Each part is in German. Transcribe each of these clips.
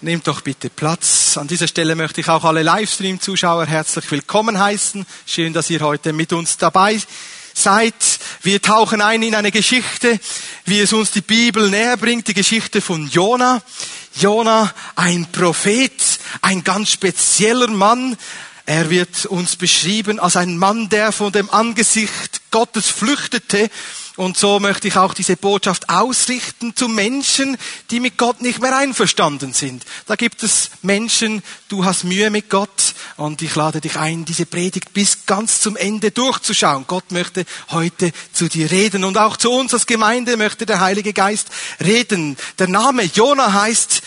Nehmt doch bitte Platz. An dieser Stelle möchte ich auch alle Livestream-Zuschauer herzlich willkommen heißen. Schön, dass ihr heute mit uns dabei seid. Wir tauchen ein in eine Geschichte, wie es uns die Bibel näher bringt, die Geschichte von Jona. Jona, ein Prophet, ein ganz spezieller Mann. Er wird uns beschrieben als ein Mann, der von dem Angesicht Gottes flüchtete und so möchte ich auch diese Botschaft ausrichten zu Menschen, die mit Gott nicht mehr einverstanden sind. Da gibt es Menschen, du hast Mühe mit Gott und ich lade dich ein, diese Predigt bis ganz zum Ende durchzuschauen. Gott möchte heute zu dir reden und auch zu uns als Gemeinde möchte der Heilige Geist reden. Der Name Jona heißt,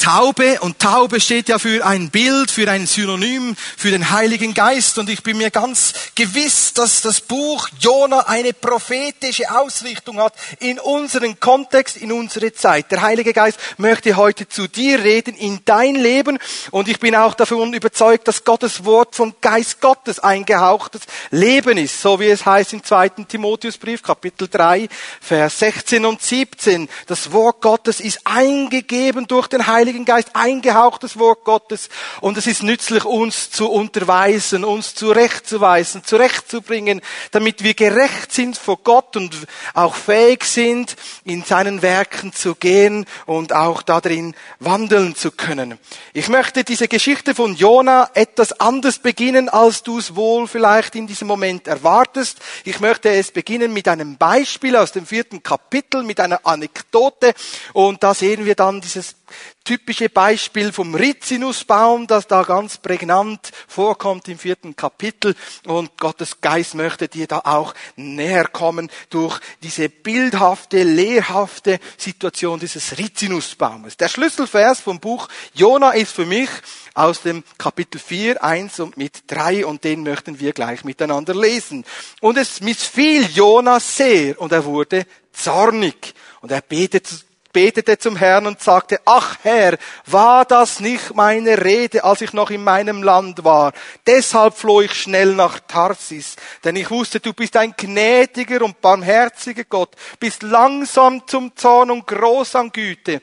Taube und Taube steht ja für ein Bild, für ein Synonym, für den Heiligen Geist und ich bin mir ganz gewiss, dass das Buch Jona eine prophetische Ausrichtung hat in unseren Kontext, in unsere Zeit. Der Heilige Geist möchte heute zu dir reden, in dein Leben und ich bin auch davon überzeugt, dass Gottes Wort vom Geist Gottes eingehauchtes Leben ist, so wie es heißt im zweiten Timotheusbrief, Kapitel 3, Vers 16 und 17. Das Wort Gottes ist eingegeben durch den Heiligen Heiligen Geist eingehauchtes Wort Gottes und es ist nützlich, uns zu unterweisen, uns zurechtzuweisen, zurechtzubringen, damit wir gerecht sind vor Gott und auch fähig sind, in seinen Werken zu gehen und auch darin wandeln zu können. Ich möchte diese Geschichte von Jona etwas anders beginnen, als du es wohl vielleicht in diesem Moment erwartest. Ich möchte es beginnen mit einem Beispiel aus dem vierten Kapitel, mit einer Anekdote und da sehen wir dann dieses typische Beispiel vom Rizinusbaum, das da ganz prägnant vorkommt im vierten Kapitel. Und Gottes Geist möchte dir da auch näher kommen durch diese bildhafte, lehrhafte Situation dieses Rizinusbaumes. Der Schlüsselvers vom Buch Jona ist für mich aus dem Kapitel 4, 1 und mit 3 und den möchten wir gleich miteinander lesen. Und es missfiel Jona sehr und er wurde zornig und er betete betete zum Herrn und sagte, ach Herr, war das nicht meine Rede, als ich noch in meinem Land war? Deshalb floh ich schnell nach Tarsis, denn ich wusste, du bist ein gnädiger und barmherziger Gott, bist langsam zum Zorn und groß an Güte.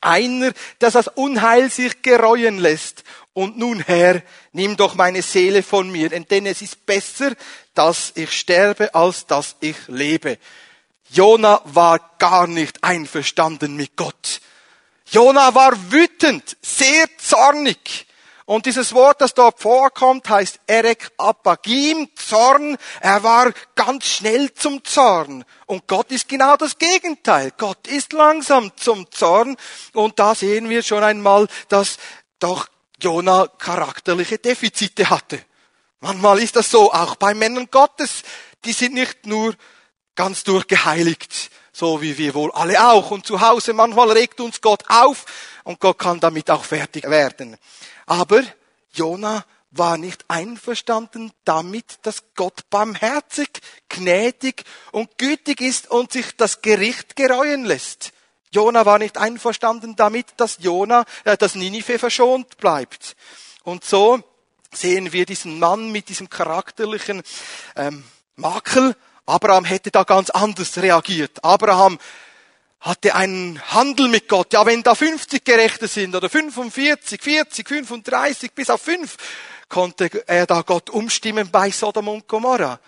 Einer, der das Unheil sich gereuen lässt. Und nun, Herr, nimm doch meine Seele von mir, denn es ist besser, dass ich sterbe, als dass ich lebe. Jona war gar nicht einverstanden mit Gott. Jona war wütend, sehr zornig. Und dieses Wort, das dort vorkommt, heißt Erek Apagim, Zorn. Er war ganz schnell zum Zorn. Und Gott ist genau das Gegenteil. Gott ist langsam zum Zorn. Und da sehen wir schon einmal, dass doch Jona charakterliche Defizite hatte. Manchmal ist das so, auch bei Männern Gottes. Die sind nicht nur ganz durchgeheiligt, so wie wir wohl alle auch. Und zu Hause manchmal regt uns Gott auf und Gott kann damit auch fertig werden. Aber Jona war nicht einverstanden damit, dass Gott barmherzig, gnädig und gütig ist und sich das Gericht gereuen lässt. Jona war nicht einverstanden damit, dass Jona, äh, dass Ninive verschont bleibt. Und so sehen wir diesen Mann mit diesem charakterlichen ähm, Makel Abraham hätte da ganz anders reagiert. Abraham hatte einen Handel mit Gott. Ja, wenn da 50 Gerechte sind oder 45, 40, 35 bis auf 5, konnte er da Gott umstimmen bei Sodom und Gomorra.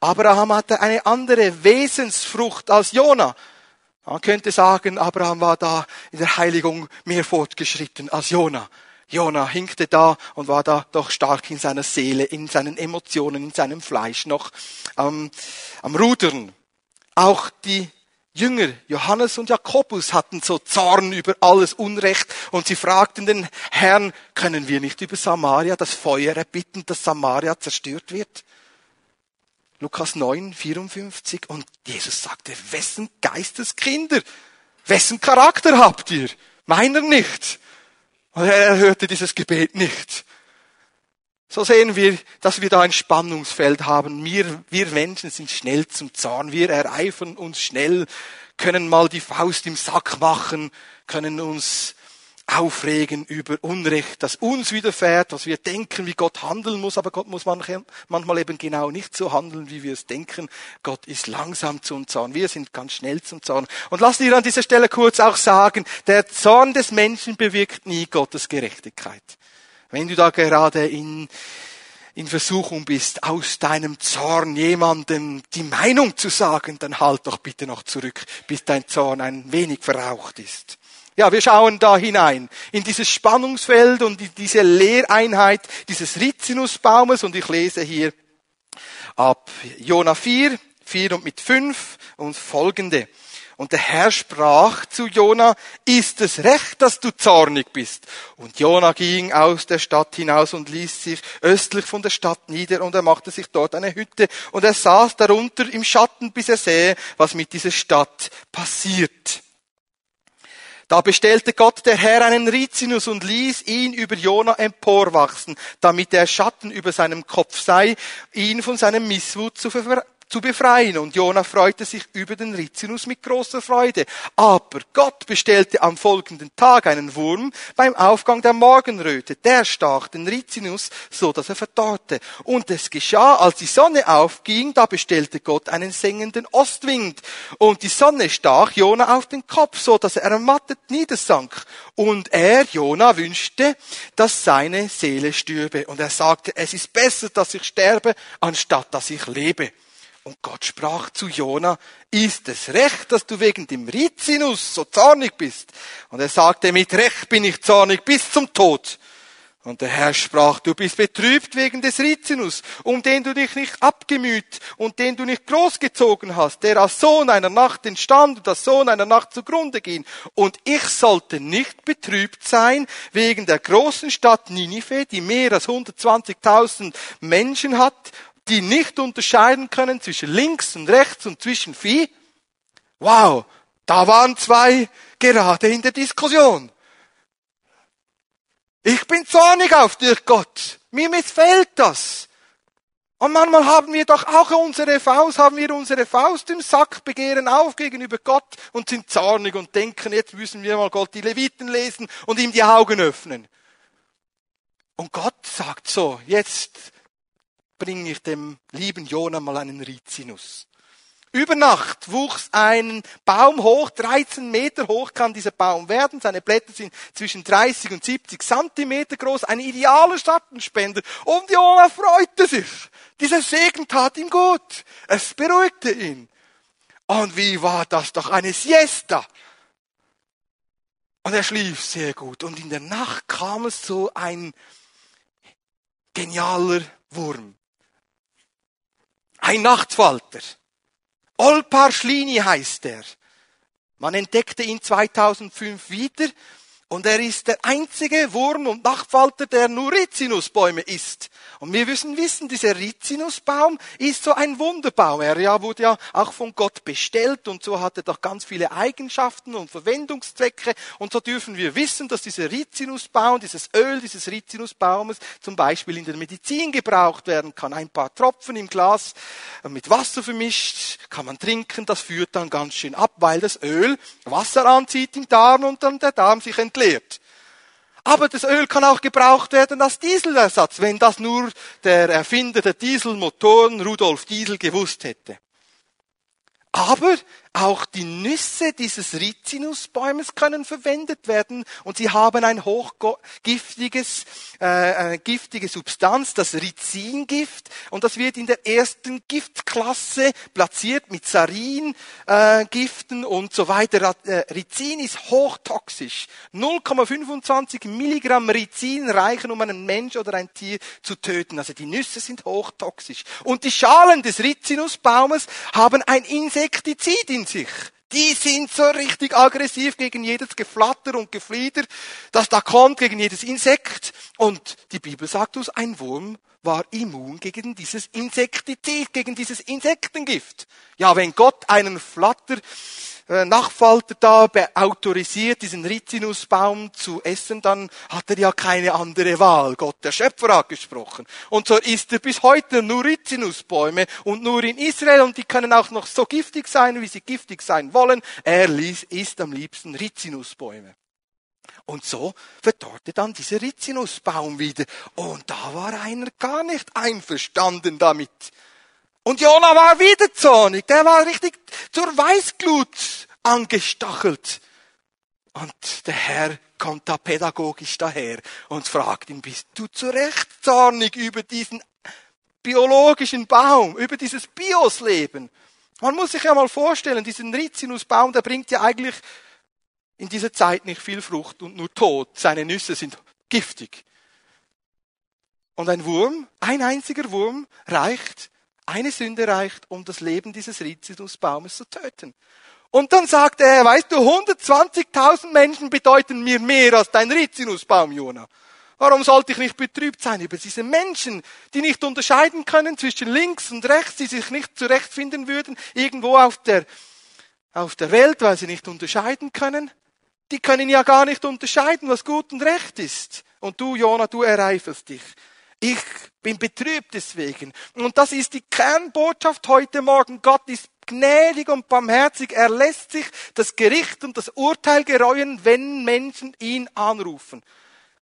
Abraham hatte eine andere Wesensfrucht als Jona. Man könnte sagen, Abraham war da in der Heiligung mehr fortgeschritten als Jona. Jona hinkte da und war da doch stark in seiner Seele, in seinen Emotionen, in seinem Fleisch noch am, am Rudern. Auch die Jünger, Johannes und Jakobus, hatten so Zorn über alles Unrecht und sie fragten den Herrn, können wir nicht über Samaria das Feuer erbitten, dass Samaria zerstört wird? Lukas 9, 54 und Jesus sagte, wessen Geisteskinder, wessen Charakter habt ihr? Meiner nicht. Und er hörte dieses Gebet nicht. So sehen wir, dass wir da ein Spannungsfeld haben. Wir, wir Menschen sind schnell zum Zorn. Wir ereifern uns schnell, können mal die Faust im Sack machen, können uns aufregen über Unrecht, das uns widerfährt, was wir denken, wie Gott handeln muss, aber Gott muss manchmal eben genau nicht so handeln, wie wir es denken. Gott ist langsam zum Zorn, wir sind ganz schnell zum Zorn. Und lass dir an dieser Stelle kurz auch sagen, der Zorn des Menschen bewirkt nie Gottes Gerechtigkeit. Wenn du da gerade in in Versuchung bist, aus deinem Zorn jemandem die Meinung zu sagen, dann halt doch bitte noch zurück, bis dein Zorn ein wenig verraucht ist. Ja, wir schauen da hinein in dieses Spannungsfeld und in diese Lehreinheit dieses Rizinusbaumes und ich lese hier ab Jona 4, 4 und mit 5 und folgende. Und der Herr sprach zu Jona, ist es recht, dass du zornig bist? Und Jona ging aus der Stadt hinaus und ließ sich östlich von der Stadt nieder und er machte sich dort eine Hütte und er saß darunter im Schatten, bis er sähe, was mit dieser Stadt passiert. Da bestellte Gott der Herr einen Rizinus und ließ ihn über Jona emporwachsen, damit der Schatten über seinem Kopf sei, ihn von seinem Missmut zu, zu befreien. Und Jona freute sich über den Rizinus mit großer Freude. Aber Gott bestellte am folgenden Tag einen Wurm beim Aufgang der Morgenröte. Der stach den Rizinus, so dass er verdorrte. Und es geschah, als die Sonne aufging, da bestellte Gott einen sengenden Ostwind. Und die Sonne stach Jona auf den Kopf, so dass er ermattet niedersank. Und er, Jona, wünschte, dass seine Seele stürbe. Und er sagte, es ist besser, dass ich sterbe, anstatt dass ich lebe. Und Gott sprach zu Jona, ist es recht, dass du wegen dem Rizinus so zornig bist? Und er sagte, mit Recht bin ich zornig bis zum Tod. Und der Herr sprach, du bist betrübt wegen des Rizinus, um den du dich nicht abgemüht und den du nicht großgezogen hast, der als Sohn einer Nacht entstand und als Sohn einer Nacht zugrunde ging. Und ich sollte nicht betrübt sein wegen der großen Stadt Ninive, die mehr als 120.000 Menschen hat die nicht unterscheiden können zwischen links und rechts und zwischen Vieh. Wow, da waren zwei gerade in der Diskussion. Ich bin zornig auf dich, Gott. Mir missfällt das. Und manchmal haben wir doch auch unsere Faust, haben wir unsere Faust im Sack, begehren auf gegenüber Gott und sind zornig und denken, jetzt müssen wir mal Gott die Leviten lesen und ihm die Augen öffnen. Und Gott sagt so, jetzt bringe ich dem lieben Jona mal einen Rizinus. Über Nacht wuchs ein Baum hoch, 13 Meter hoch kann dieser Baum werden. Seine Blätter sind zwischen 30 und 70 Zentimeter groß, ein idealer Schattenspender. Und Jona freute sich. Dieser Segen tat ihm gut. Es beruhigte ihn. Und wie war das doch eine Siesta? Und er schlief sehr gut. Und in der Nacht kam es so ein genialer Wurm. Ein Nachtfalter. Olpar Schlini heißt er. Man entdeckte ihn 2005 wieder und er ist der einzige Wurm und Nachtfalter, der nur Rizinusbäume isst. Und wir müssen wissen, dieser Rizinusbaum ist so ein Wunderbaum. Er ja, wurde ja auch von Gott bestellt und so hat er doch ganz viele Eigenschaften und Verwendungszwecke. Und so dürfen wir wissen, dass dieser Rizinusbaum, dieses Öl dieses Rizinusbaumes zum Beispiel in der Medizin gebraucht werden kann. Ein paar Tropfen im Glas mit Wasser vermischt, kann man trinken. Das führt dann ganz schön ab, weil das Öl Wasser anzieht im Darm und dann der Darm sich entleert. Aber das Öl kann auch gebraucht werden als Dieselersatz, wenn das nur der Erfinder der Dieselmotoren, Rudolf Diesel, gewusst hätte. Aber auch die Nüsse dieses Rizinusbäumes können verwendet werden und sie haben ein hochgiftiges, äh, eine giftige Substanz, das Rizingift und das wird in der ersten Giftklasse platziert mit Sarin-Giften äh, und so weiter. Äh, Rizin ist hochtoxisch. 0,25 Milligramm Rizin reichen, um einen Mensch oder ein Tier zu töten. Also die Nüsse sind hochtoxisch. Und die Schalen des Rizinusbaumes haben ein Insektizid in sich. Die sind so richtig aggressiv gegen jedes Geflatter und Geflieder, das da kommt, gegen jedes Insekt. Und die Bibel sagt uns, ein Wurm war immun gegen dieses Insektizid, gegen dieses Insektengift. Ja, wenn Gott einen Flatter Nachfalter da autorisiert, diesen Rizinusbaum zu essen, dann hat er ja keine andere Wahl. Gott, der Schöpfer, hat gesprochen. Und so isst er bis heute nur Rizinusbäume und nur in Israel und die können auch noch so giftig sein, wie sie giftig sein wollen. Er isst am liebsten Rizinusbäume. Und so verdorrte dann dieser Rizinusbaum wieder. Und da war einer gar nicht einverstanden damit. Und Jona war wieder zornig. Der war richtig zur Weißglut angestachelt. Und der Herr kommt da pädagogisch daher und fragt ihn, bist du zu Recht zornig über diesen biologischen Baum, über dieses Biosleben? Man muss sich ja mal vorstellen, diesen Rizinusbaum, der bringt ja eigentlich in dieser Zeit nicht viel Frucht und nur Tod. Seine Nüsse sind giftig. Und ein Wurm, ein einziger Wurm reicht, eine Sünde reicht, um das Leben dieses Rizinusbaumes zu töten. Und dann sagte er, weißt du, 120.000 Menschen bedeuten mir mehr als dein Rizinusbaum, Jona. Warum sollte ich nicht betrübt sein über diese Menschen, die nicht unterscheiden können zwischen links und rechts, die sich nicht zurechtfinden würden, irgendwo auf der, auf der Welt, weil sie nicht unterscheiden können? Die können ja gar nicht unterscheiden, was gut und recht ist. Und du, Jona, du ereiferst dich. Ich bin betrübt deswegen. Und das ist die Kernbotschaft heute Morgen. Gott ist gnädig und barmherzig. Er lässt sich das Gericht und das Urteil gereuen, wenn Menschen ihn anrufen.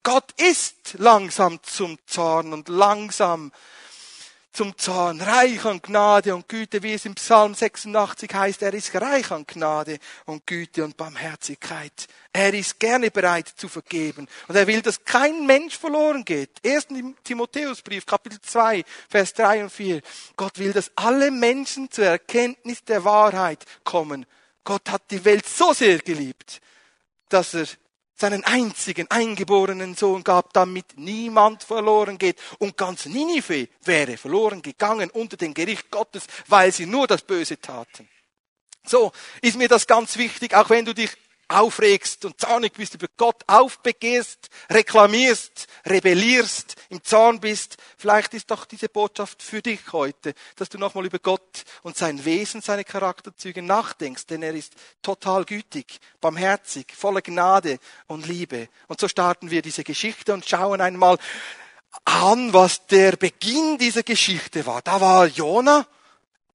Gott ist langsam zum Zorn und langsam zum Zorn, reich an Gnade und Güte, wie es im Psalm 86 heißt, er ist reich an Gnade und Güte und Barmherzigkeit. Er ist gerne bereit zu vergeben und er will, dass kein Mensch verloren geht. Erst im Timotheusbrief, Kapitel 2, Vers 3 und 4. Gott will, dass alle Menschen zur Erkenntnis der Wahrheit kommen. Gott hat die Welt so sehr geliebt, dass er seinen einzigen eingeborenen Sohn gab, damit niemand verloren geht. Und ganz Ninive wäre verloren gegangen unter dem Gericht Gottes, weil sie nur das Böse taten. So ist mir das ganz wichtig, auch wenn du dich aufregst und zornig bist über Gott, aufbegehrst, reklamierst, rebellierst, im Zorn bist, vielleicht ist doch diese Botschaft für dich heute, dass du nochmal über Gott und sein Wesen, seine Charakterzüge nachdenkst, denn er ist total gütig, barmherzig, voller Gnade und Liebe. Und so starten wir diese Geschichte und schauen einmal an, was der Beginn dieser Geschichte war. Da war Jona,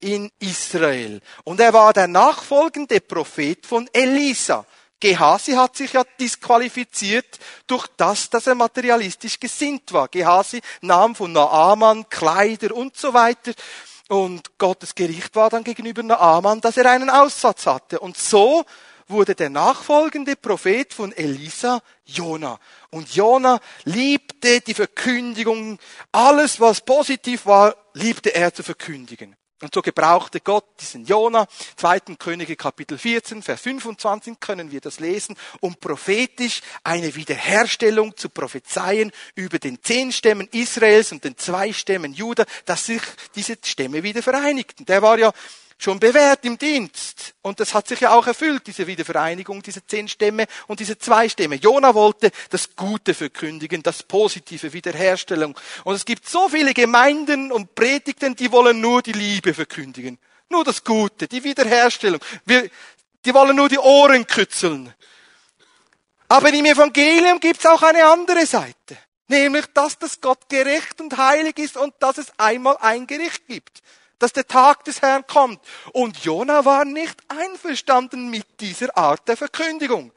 in Israel. Und er war der nachfolgende Prophet von Elisa. Gehasi hat sich ja disqualifiziert durch das, dass er materialistisch gesinnt war. Gehasi nahm von Naaman Kleider und so weiter. Und Gottes Gericht war dann gegenüber Naaman, dass er einen Aussatz hatte. Und so wurde der nachfolgende Prophet von Elisa Jona. Und Jona liebte die Verkündigung. Alles, was positiv war, liebte er zu verkündigen. Und so gebrauchte Gott diesen Jona, 2. Könige Kapitel 14, Vers 25 können wir das lesen, um prophetisch eine Wiederherstellung zu prophezeien über den zehn Stämmen Israels und den zwei Stämmen Juda, dass sich diese Stämme wieder vereinigten. Der war ja schon bewährt im Dienst. Und das hat sich ja auch erfüllt, diese Wiedervereinigung, diese zehn Stämme und diese zwei Stämme. Jona wollte das Gute verkündigen, das Positive, Wiederherstellung. Und es gibt so viele Gemeinden und Predigten, die wollen nur die Liebe verkündigen. Nur das Gute, die Wiederherstellung. Wir, die wollen nur die Ohren kützeln. Aber im Evangelium gibt es auch eine andere Seite. Nämlich, dass das Gott gerecht und heilig ist und dass es einmal ein Gericht gibt dass der Tag des Herrn kommt. Und Jona war nicht einverstanden mit dieser Art der Verkündigung.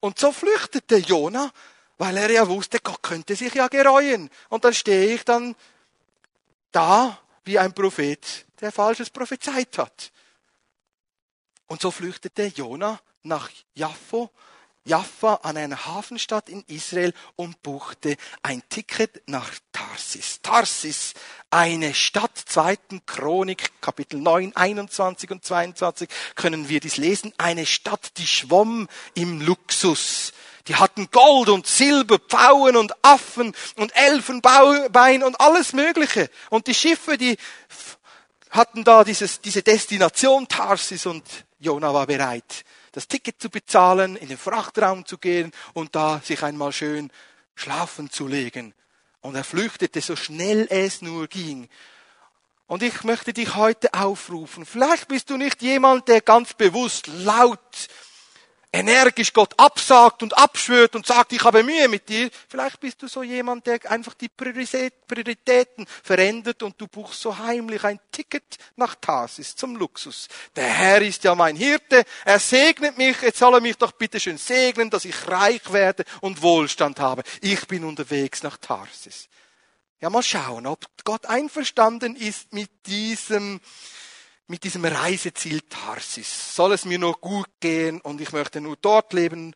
Und so flüchtete Jona, weil er ja wusste, Gott könnte sich ja gereuen. Und dann stehe ich dann da wie ein Prophet, der Falsches prophezeit hat. Und so flüchtete Jona nach Jaffo Jaffa an einer Hafenstadt in Israel und buchte ein Ticket nach Tarsis. Tarsis, eine Stadt, zweiten Chronik, Kapitel 9, 21 und 22 können wir dies lesen. Eine Stadt, die schwamm im Luxus. Die hatten Gold und Silber, Pfauen und Affen und Elfenbein und alles Mögliche. Und die Schiffe, die hatten da dieses, diese Destination Tarsis und Jona war bereit, das Ticket zu bezahlen, in den Frachtraum zu gehen und da sich einmal schön schlafen zu legen. Und er flüchtete so schnell es nur ging. Und ich möchte dich heute aufrufen. Vielleicht bist du nicht jemand, der ganz bewusst laut energisch Gott absagt und abschwört und sagt, ich habe Mühe mit dir. Vielleicht bist du so jemand, der einfach die Prioritäten verändert und du buchst so heimlich ein Ticket nach Tarsis zum Luxus. Der Herr ist ja mein Hirte, er segnet mich, jetzt soll er mich doch bitte schön segnen, dass ich reich werde und Wohlstand habe. Ich bin unterwegs nach Tarsis. Ja, mal schauen, ob Gott einverstanden ist mit diesem mit diesem Reiseziel Tarsis. Soll es mir nur gut gehen und ich möchte nur dort leben,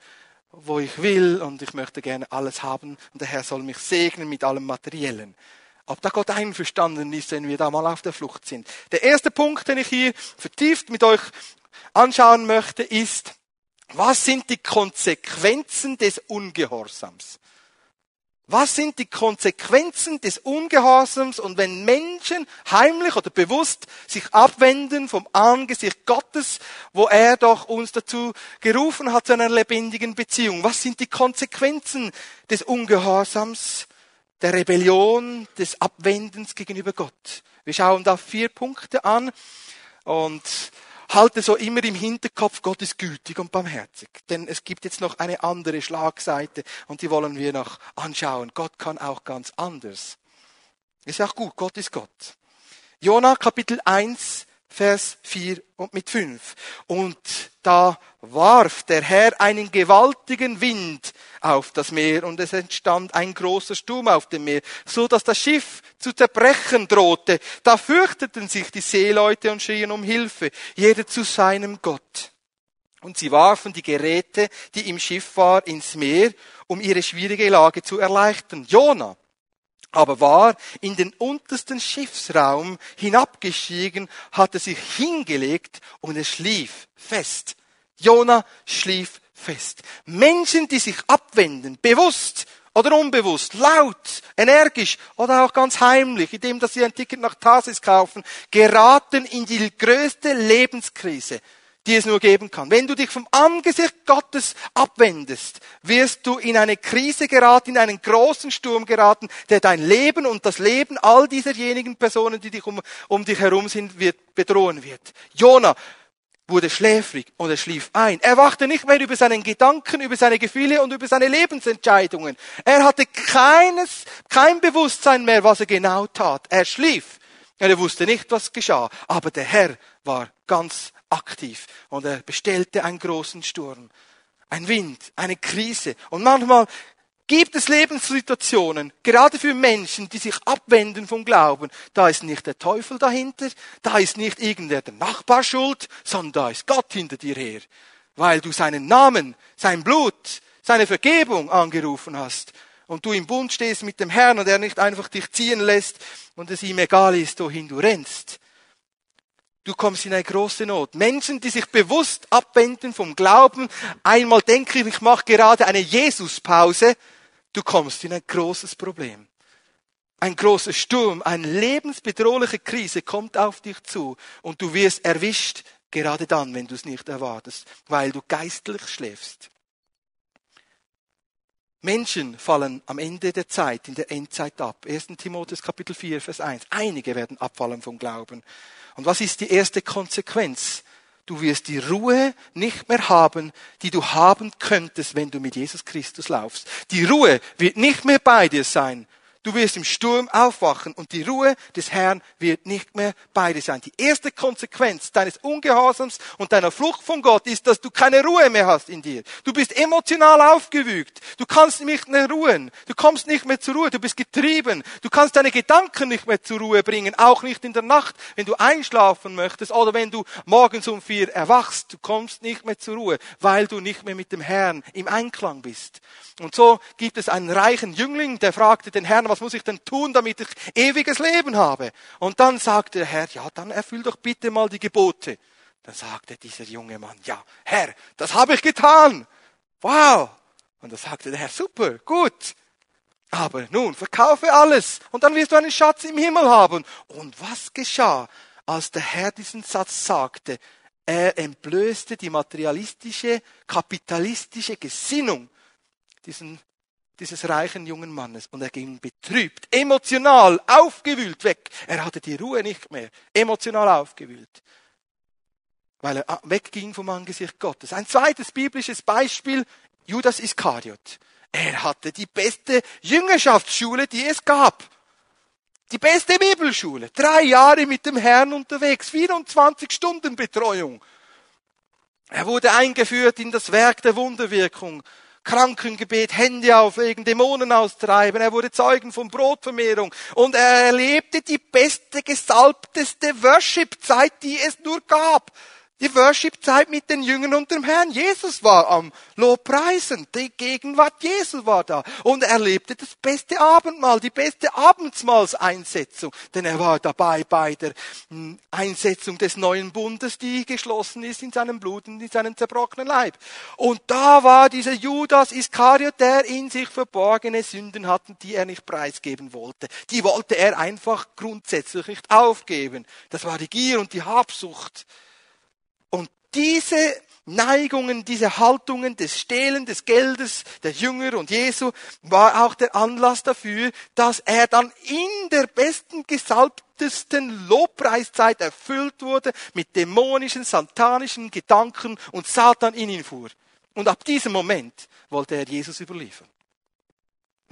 wo ich will und ich möchte gerne alles haben und der Herr soll mich segnen mit allem Materiellen. Ob da Gott einverstanden ist, wenn wir da mal auf der Flucht sind. Der erste Punkt, den ich hier vertieft mit euch anschauen möchte, ist, was sind die Konsequenzen des Ungehorsams? Was sind die Konsequenzen des Ungehorsams und wenn Menschen heimlich oder bewusst sich abwenden vom Angesicht Gottes, wo er doch uns dazu gerufen hat zu einer lebendigen Beziehung? Was sind die Konsequenzen des Ungehorsams, der Rebellion, des Abwendens gegenüber Gott? Wir schauen da vier Punkte an und halte so immer im Hinterkopf, Gott ist gütig und barmherzig. Denn es gibt jetzt noch eine andere Schlagseite und die wollen wir noch anschauen. Gott kann auch ganz anders. Ist auch gut, Gott ist Gott. Jona Kapitel 1, Vers 4 und mit 5. Und da warf der Herr einen gewaltigen Wind auf das Meer und es entstand ein großer Sturm auf dem Meer, so dass das Schiff zu zerbrechen drohte. Da fürchteten sich die Seeleute und schrien um Hilfe, jeder zu seinem Gott. Und sie warfen die Geräte, die im Schiff war, ins Meer, um ihre schwierige Lage zu erleichtern. Jona aber war in den untersten Schiffsraum hinabgestiegen, hatte sich hingelegt und er schlief fest. Jona schlief fest. Menschen, die sich abwenden, bewusst oder unbewusst, laut, energisch oder auch ganz heimlich, indem dass sie ein Ticket nach Tarsis kaufen, geraten in die größte Lebenskrise die es nur geben kann. Wenn du dich vom Angesicht Gottes abwendest, wirst du in eine Krise geraten, in einen großen Sturm geraten, der dein Leben und das Leben all dieserjenigen Personen, die dich um, um dich herum sind, wird, bedrohen wird. Jona wurde schläfrig und er schlief ein. Er wachte nicht mehr über seinen Gedanken, über seine Gefühle und über seine Lebensentscheidungen. Er hatte keines, kein Bewusstsein mehr, was er genau tat. Er schlief. Er wusste nicht, was geschah. Aber der Herr war ganz aktiv und er bestellte einen großen Sturm, ein Wind, eine Krise. Und manchmal gibt es Lebenssituationen, gerade für Menschen, die sich abwenden vom Glauben. Da ist nicht der Teufel dahinter, da ist nicht irgendwer der Nachbar schuld, sondern da ist Gott hinter dir her, weil du seinen Namen, sein Blut, seine Vergebung angerufen hast und du im Bund stehst mit dem Herrn und er nicht einfach dich ziehen lässt und es ihm egal ist, wohin du rennst. Du kommst in eine große Not. Menschen, die sich bewusst abwenden vom Glauben, einmal denke ich, ich mache gerade eine Jesuspause, du kommst in ein großes Problem. Ein großer Sturm, eine lebensbedrohliche Krise kommt auf dich zu und du wirst erwischt, gerade dann, wenn du es nicht erwartest, weil du geistlich schläfst. Menschen fallen am Ende der Zeit, in der Endzeit ab. 1. Timotheus Kapitel 4, Vers 1. Einige werden abfallen vom Glauben. Und was ist die erste Konsequenz? Du wirst die Ruhe nicht mehr haben, die du haben könntest, wenn du mit Jesus Christus laufst. Die Ruhe wird nicht mehr bei dir sein, Du wirst im Sturm aufwachen und die Ruhe des Herrn wird nicht mehr bei dir sein. Die erste Konsequenz deines Ungehorsams und deiner Flucht von Gott ist, dass du keine Ruhe mehr hast in dir. Du bist emotional aufgewügt. Du kannst nicht mehr ruhen. Du kommst nicht mehr zur Ruhe. Du bist getrieben. Du kannst deine Gedanken nicht mehr zur Ruhe bringen. Auch nicht in der Nacht, wenn du einschlafen möchtest oder wenn du morgens um vier erwachst. Du kommst nicht mehr zur Ruhe, weil du nicht mehr mit dem Herrn im Einklang bist. Und so gibt es einen reichen Jüngling, der fragte den Herrn, was muss ich denn tun, damit ich ewiges Leben habe? Und dann sagte der Herr, ja, dann erfüll doch bitte mal die Gebote. Dann sagte dieser junge Mann, ja, Herr, das habe ich getan. Wow. Und da sagte der Herr, super, gut. Aber nun, verkaufe alles und dann wirst du einen Schatz im Himmel haben. Und was geschah, als der Herr diesen Satz sagte? Er entblößte die materialistische, kapitalistische Gesinnung diesen, dieses reichen jungen Mannes und er ging betrübt, emotional, aufgewühlt weg. Er hatte die Ruhe nicht mehr, emotional aufgewühlt. weil er wegging vom Angesicht Gottes. Ein zweites biblisches Beispiel, Judas Iskariot. Er hatte die beste Jüngerschaftsschule, die es gab. Die beste Bibelschule. Drei Jahre mit dem Herrn unterwegs. 24 Stunden Betreuung. Er wurde eingeführt in das Werk der Wunderwirkung. Krankengebet, Hände auflegen, Dämonen austreiben. Er wurde Zeugen von Brotvermehrung. Und er erlebte die beste, gesalbteste Worship-Zeit, die es nur gab. Die Worship-Zeit mit den Jüngern und dem Herrn. Jesus war am Lobpreisen. Die Gegenwart Jesus war da. Und er erlebte das beste Abendmahl, die beste Abendmahlseinsetzung. Denn er war dabei bei der hm, Einsetzung des neuen Bundes, die geschlossen ist in seinem Blut und in seinem zerbrochenen Leib. Und da war dieser Judas Iskariot, der in sich verborgene Sünden hatten, die er nicht preisgeben wollte. Die wollte er einfach grundsätzlich nicht aufgeben. Das war die Gier und die Habsucht diese Neigungen, diese Haltungen des Stehlen des Geldes der Jünger und Jesu war auch der Anlass dafür, dass er dann in der besten gesalbtesten Lobpreiszeit erfüllt wurde mit dämonischen, satanischen Gedanken und Satan in ihn fuhr. Und ab diesem Moment wollte er Jesus überliefern.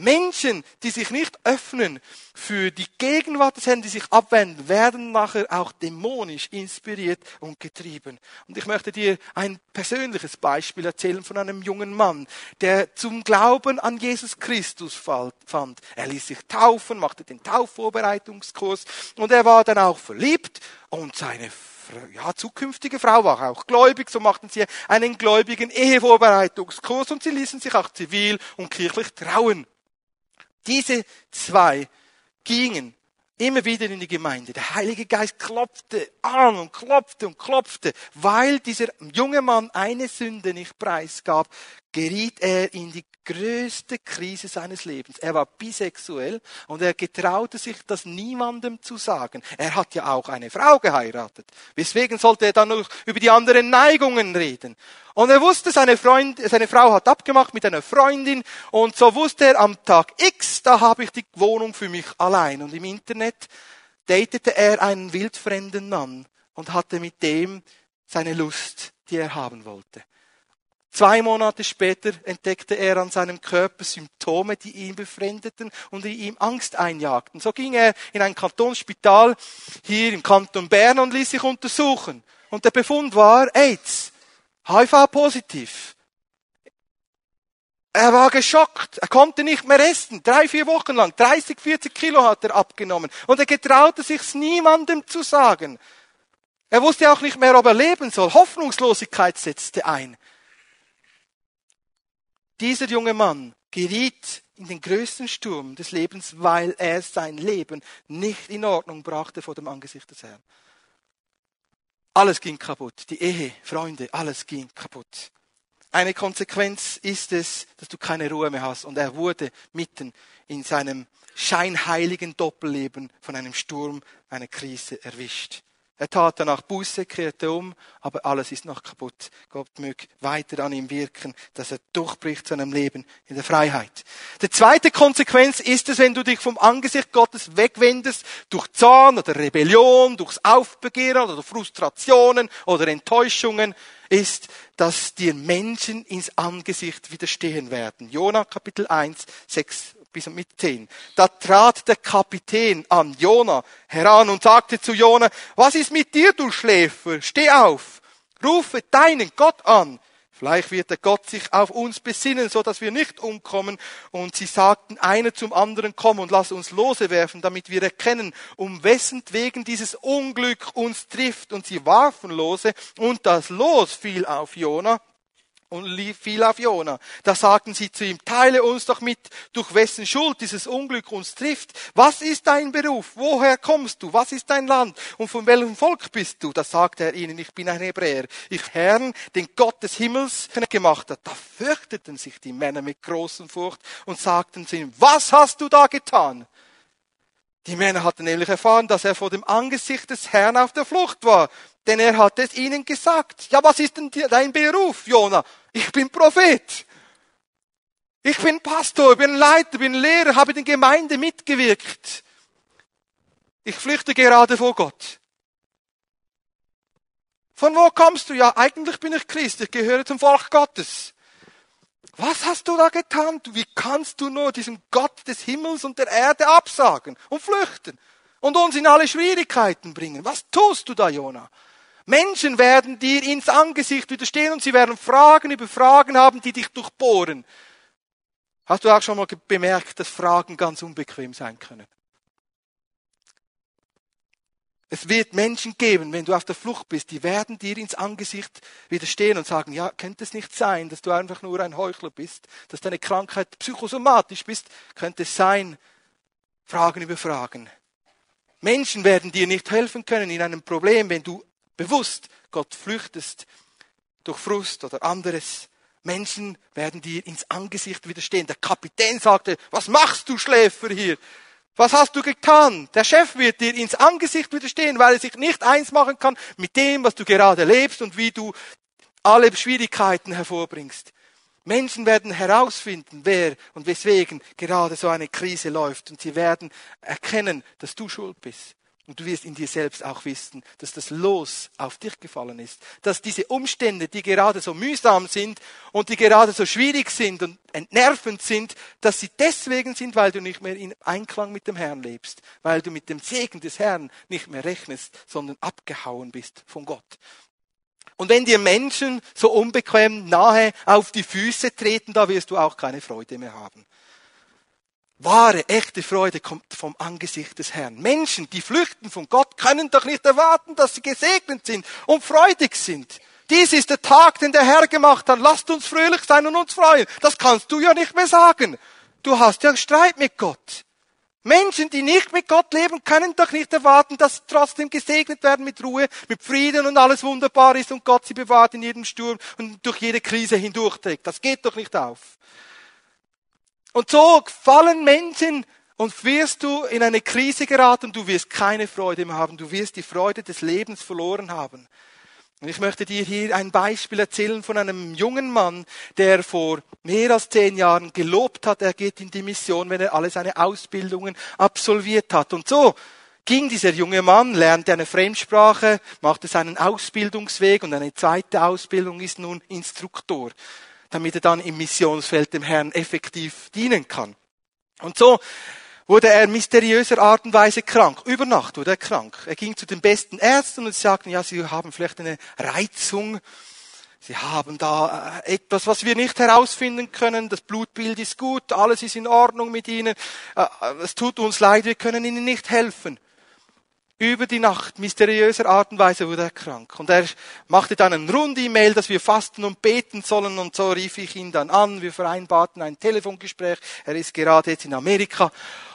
Menschen, die sich nicht öffnen für die Gegenwart des Herrn, die sich abwenden, werden nachher auch dämonisch inspiriert und getrieben. Und ich möchte dir ein persönliches Beispiel erzählen von einem jungen Mann, der zum Glauben an Jesus Christus fand. Er ließ sich taufen, machte den Taufvorbereitungskurs und er war dann auch verliebt und seine ja, zukünftige Frau war auch gläubig, so machten sie einen gläubigen Ehevorbereitungskurs und sie ließen sich auch zivil und kirchlich trauen. Diese zwei gingen immer wieder in die Gemeinde. Der Heilige Geist klopfte an und klopfte und klopfte, weil dieser junge Mann eine Sünde nicht preisgab, geriet er in die größte Krise seines Lebens. Er war bisexuell und er getraute sich, das niemandem zu sagen. Er hat ja auch eine Frau geheiratet. Weswegen sollte er dann noch über die anderen Neigungen reden? Und er wusste, seine, Freund, seine Frau hat abgemacht mit einer Freundin und so wusste er, am Tag X, da habe ich die Wohnung für mich allein. Und im Internet datete er einen wildfremden Mann und hatte mit dem seine Lust, die er haben wollte. Zwei Monate später entdeckte er an seinem Körper Symptome, die ihn befremdeten und die ihm Angst einjagten. So ging er in ein Kantonsspital hier im Kanton Bern und ließ sich untersuchen. Und der Befund war AIDS, HIV-positiv. Er war geschockt. Er konnte nicht mehr essen. Drei, vier Wochen lang. 30, 40 Kilo hat er abgenommen. Und er getraute sich niemandem zu sagen. Er wusste auch nicht mehr, ob er leben soll. Hoffnungslosigkeit setzte ein. Dieser junge Mann geriet in den größten Sturm des Lebens, weil er sein Leben nicht in Ordnung brachte vor dem Angesicht des Herrn. Alles ging kaputt. Die Ehe, Freunde, alles ging kaputt. Eine Konsequenz ist es, dass du keine Ruhe mehr hast. Und er wurde mitten in seinem scheinheiligen Doppelleben von einem Sturm, einer Krise erwischt. Er tat danach Buße, kehrte um, aber alles ist noch kaputt. Gott möge weiter an ihm wirken, dass er durchbricht zu einem Leben in der Freiheit. Die zweite Konsequenz ist es, wenn du dich vom Angesicht Gottes wegwendest, durch Zorn oder Rebellion, durchs Aufbegehren oder Frustrationen oder Enttäuschungen, ist, dass dir Menschen ins Angesicht widerstehen werden. Jona Kapitel 1, 6 bis mit zehn. Da trat der Kapitän an Jona heran und sagte zu Jona, was ist mit dir, du Schläfer? Steh auf, rufe deinen Gott an. Vielleicht wird der Gott sich auf uns besinnen, so dass wir nicht umkommen. Und sie sagten einer zum anderen, komm und lass uns Lose werfen, damit wir erkennen, um wessen wegen dieses Unglück uns trifft. Und sie warfen Lose und das Los fiel auf Jona und fiel auf Jona. Da sagten sie zu ihm, teile uns doch mit, durch wessen Schuld dieses Unglück uns trifft. Was ist dein Beruf? Woher kommst du? Was ist dein Land? Und von welchem Volk bist du? Da sagte er ihnen, ich bin ein Hebräer. Ich Herrn, den Gott des Himmels gemacht hat. Da fürchteten sich die Männer mit großen Furcht und sagten zu ihm, was hast du da getan? Die Männer hatten nämlich erfahren, dass er vor dem Angesicht des Herrn auf der Flucht war. Denn er hat es ihnen gesagt. Ja, was ist denn dein Beruf, Jona? Ich bin Prophet. Ich bin Pastor, bin Leiter, bin Lehrer, habe in der Gemeinde mitgewirkt. Ich flüchte gerade vor Gott. Von wo kommst du? Ja, eigentlich bin ich Christ, ich gehöre zum Volk Gottes. Was hast du da getan? Wie kannst du nur diesem Gott des Himmels und der Erde absagen und flüchten und uns in alle Schwierigkeiten bringen? Was tust du da, Jona? Menschen werden dir ins Angesicht widerstehen und sie werden Fragen über Fragen haben, die dich durchbohren. Hast du auch schon mal bemerkt, dass Fragen ganz unbequem sein können? Es wird Menschen geben, wenn du auf der Flucht bist, die werden dir ins Angesicht widerstehen und sagen, ja, könnte es nicht sein, dass du einfach nur ein Heuchler bist, dass deine Krankheit psychosomatisch bist, könnte es sein, Fragen über Fragen. Menschen werden dir nicht helfen können in einem Problem, wenn du bewusst Gott flüchtest durch Frust oder anderes. Menschen werden dir ins Angesicht widerstehen. Der Kapitän sagte, was machst du Schläfer hier? Was hast du getan? Der Chef wird dir ins Angesicht widerstehen, weil er sich nicht eins machen kann mit dem, was du gerade lebst und wie du alle Schwierigkeiten hervorbringst. Menschen werden herausfinden, wer und weswegen gerade so eine Krise läuft und sie werden erkennen, dass du schuld bist. Und du wirst in dir selbst auch wissen, dass das Los auf dich gefallen ist. Dass diese Umstände, die gerade so mühsam sind und die gerade so schwierig sind und entnervend sind, dass sie deswegen sind, weil du nicht mehr in Einklang mit dem Herrn lebst. Weil du mit dem Segen des Herrn nicht mehr rechnest, sondern abgehauen bist von Gott. Und wenn dir Menschen so unbequem nahe auf die Füße treten, da wirst du auch keine Freude mehr haben. Wahre, echte Freude kommt vom Angesicht des Herrn. Menschen, die flüchten von Gott, können doch nicht erwarten, dass sie gesegnet sind und freudig sind. Dies ist der Tag, den der Herr gemacht hat. Lasst uns fröhlich sein und uns freuen. Das kannst du ja nicht mehr sagen. Du hast ja Streit mit Gott. Menschen, die nicht mit Gott leben, können doch nicht erwarten, dass sie trotzdem gesegnet werden mit Ruhe, mit Frieden und alles wunderbar ist und Gott sie bewahrt in jedem Sturm und durch jede Krise hindurchträgt. Das geht doch nicht auf. Und so fallen Menschen und wirst du in eine Krise geraten, du wirst keine Freude mehr haben, du wirst die Freude des Lebens verloren haben. Und ich möchte dir hier ein Beispiel erzählen von einem jungen Mann, der vor mehr als zehn Jahren gelobt hat, er geht in die Mission, wenn er alle seine Ausbildungen absolviert hat. Und so ging dieser junge Mann, lernte eine Fremdsprache, machte seinen Ausbildungsweg und eine zweite Ausbildung ist nun Instruktor damit er dann im Missionsfeld dem Herrn effektiv dienen kann. Und so wurde er mysteriöser Art und Weise krank. Über Nacht wurde er krank. Er ging zu den besten Ärzten und sie sagten, ja, Sie haben vielleicht eine Reizung. Sie haben da äh, etwas, was wir nicht herausfinden können. Das Blutbild ist gut, alles ist in Ordnung mit Ihnen. Äh, äh, es tut uns leid, wir können Ihnen nicht helfen über die Nacht mysteriöser Art und Weise wurde er krank. Und er machte dann ein Rund-E-Mail, dass wir fasten und beten sollen. Und so rief ich ihn dann an. Wir vereinbarten ein Telefongespräch. Er ist gerade jetzt in Amerika.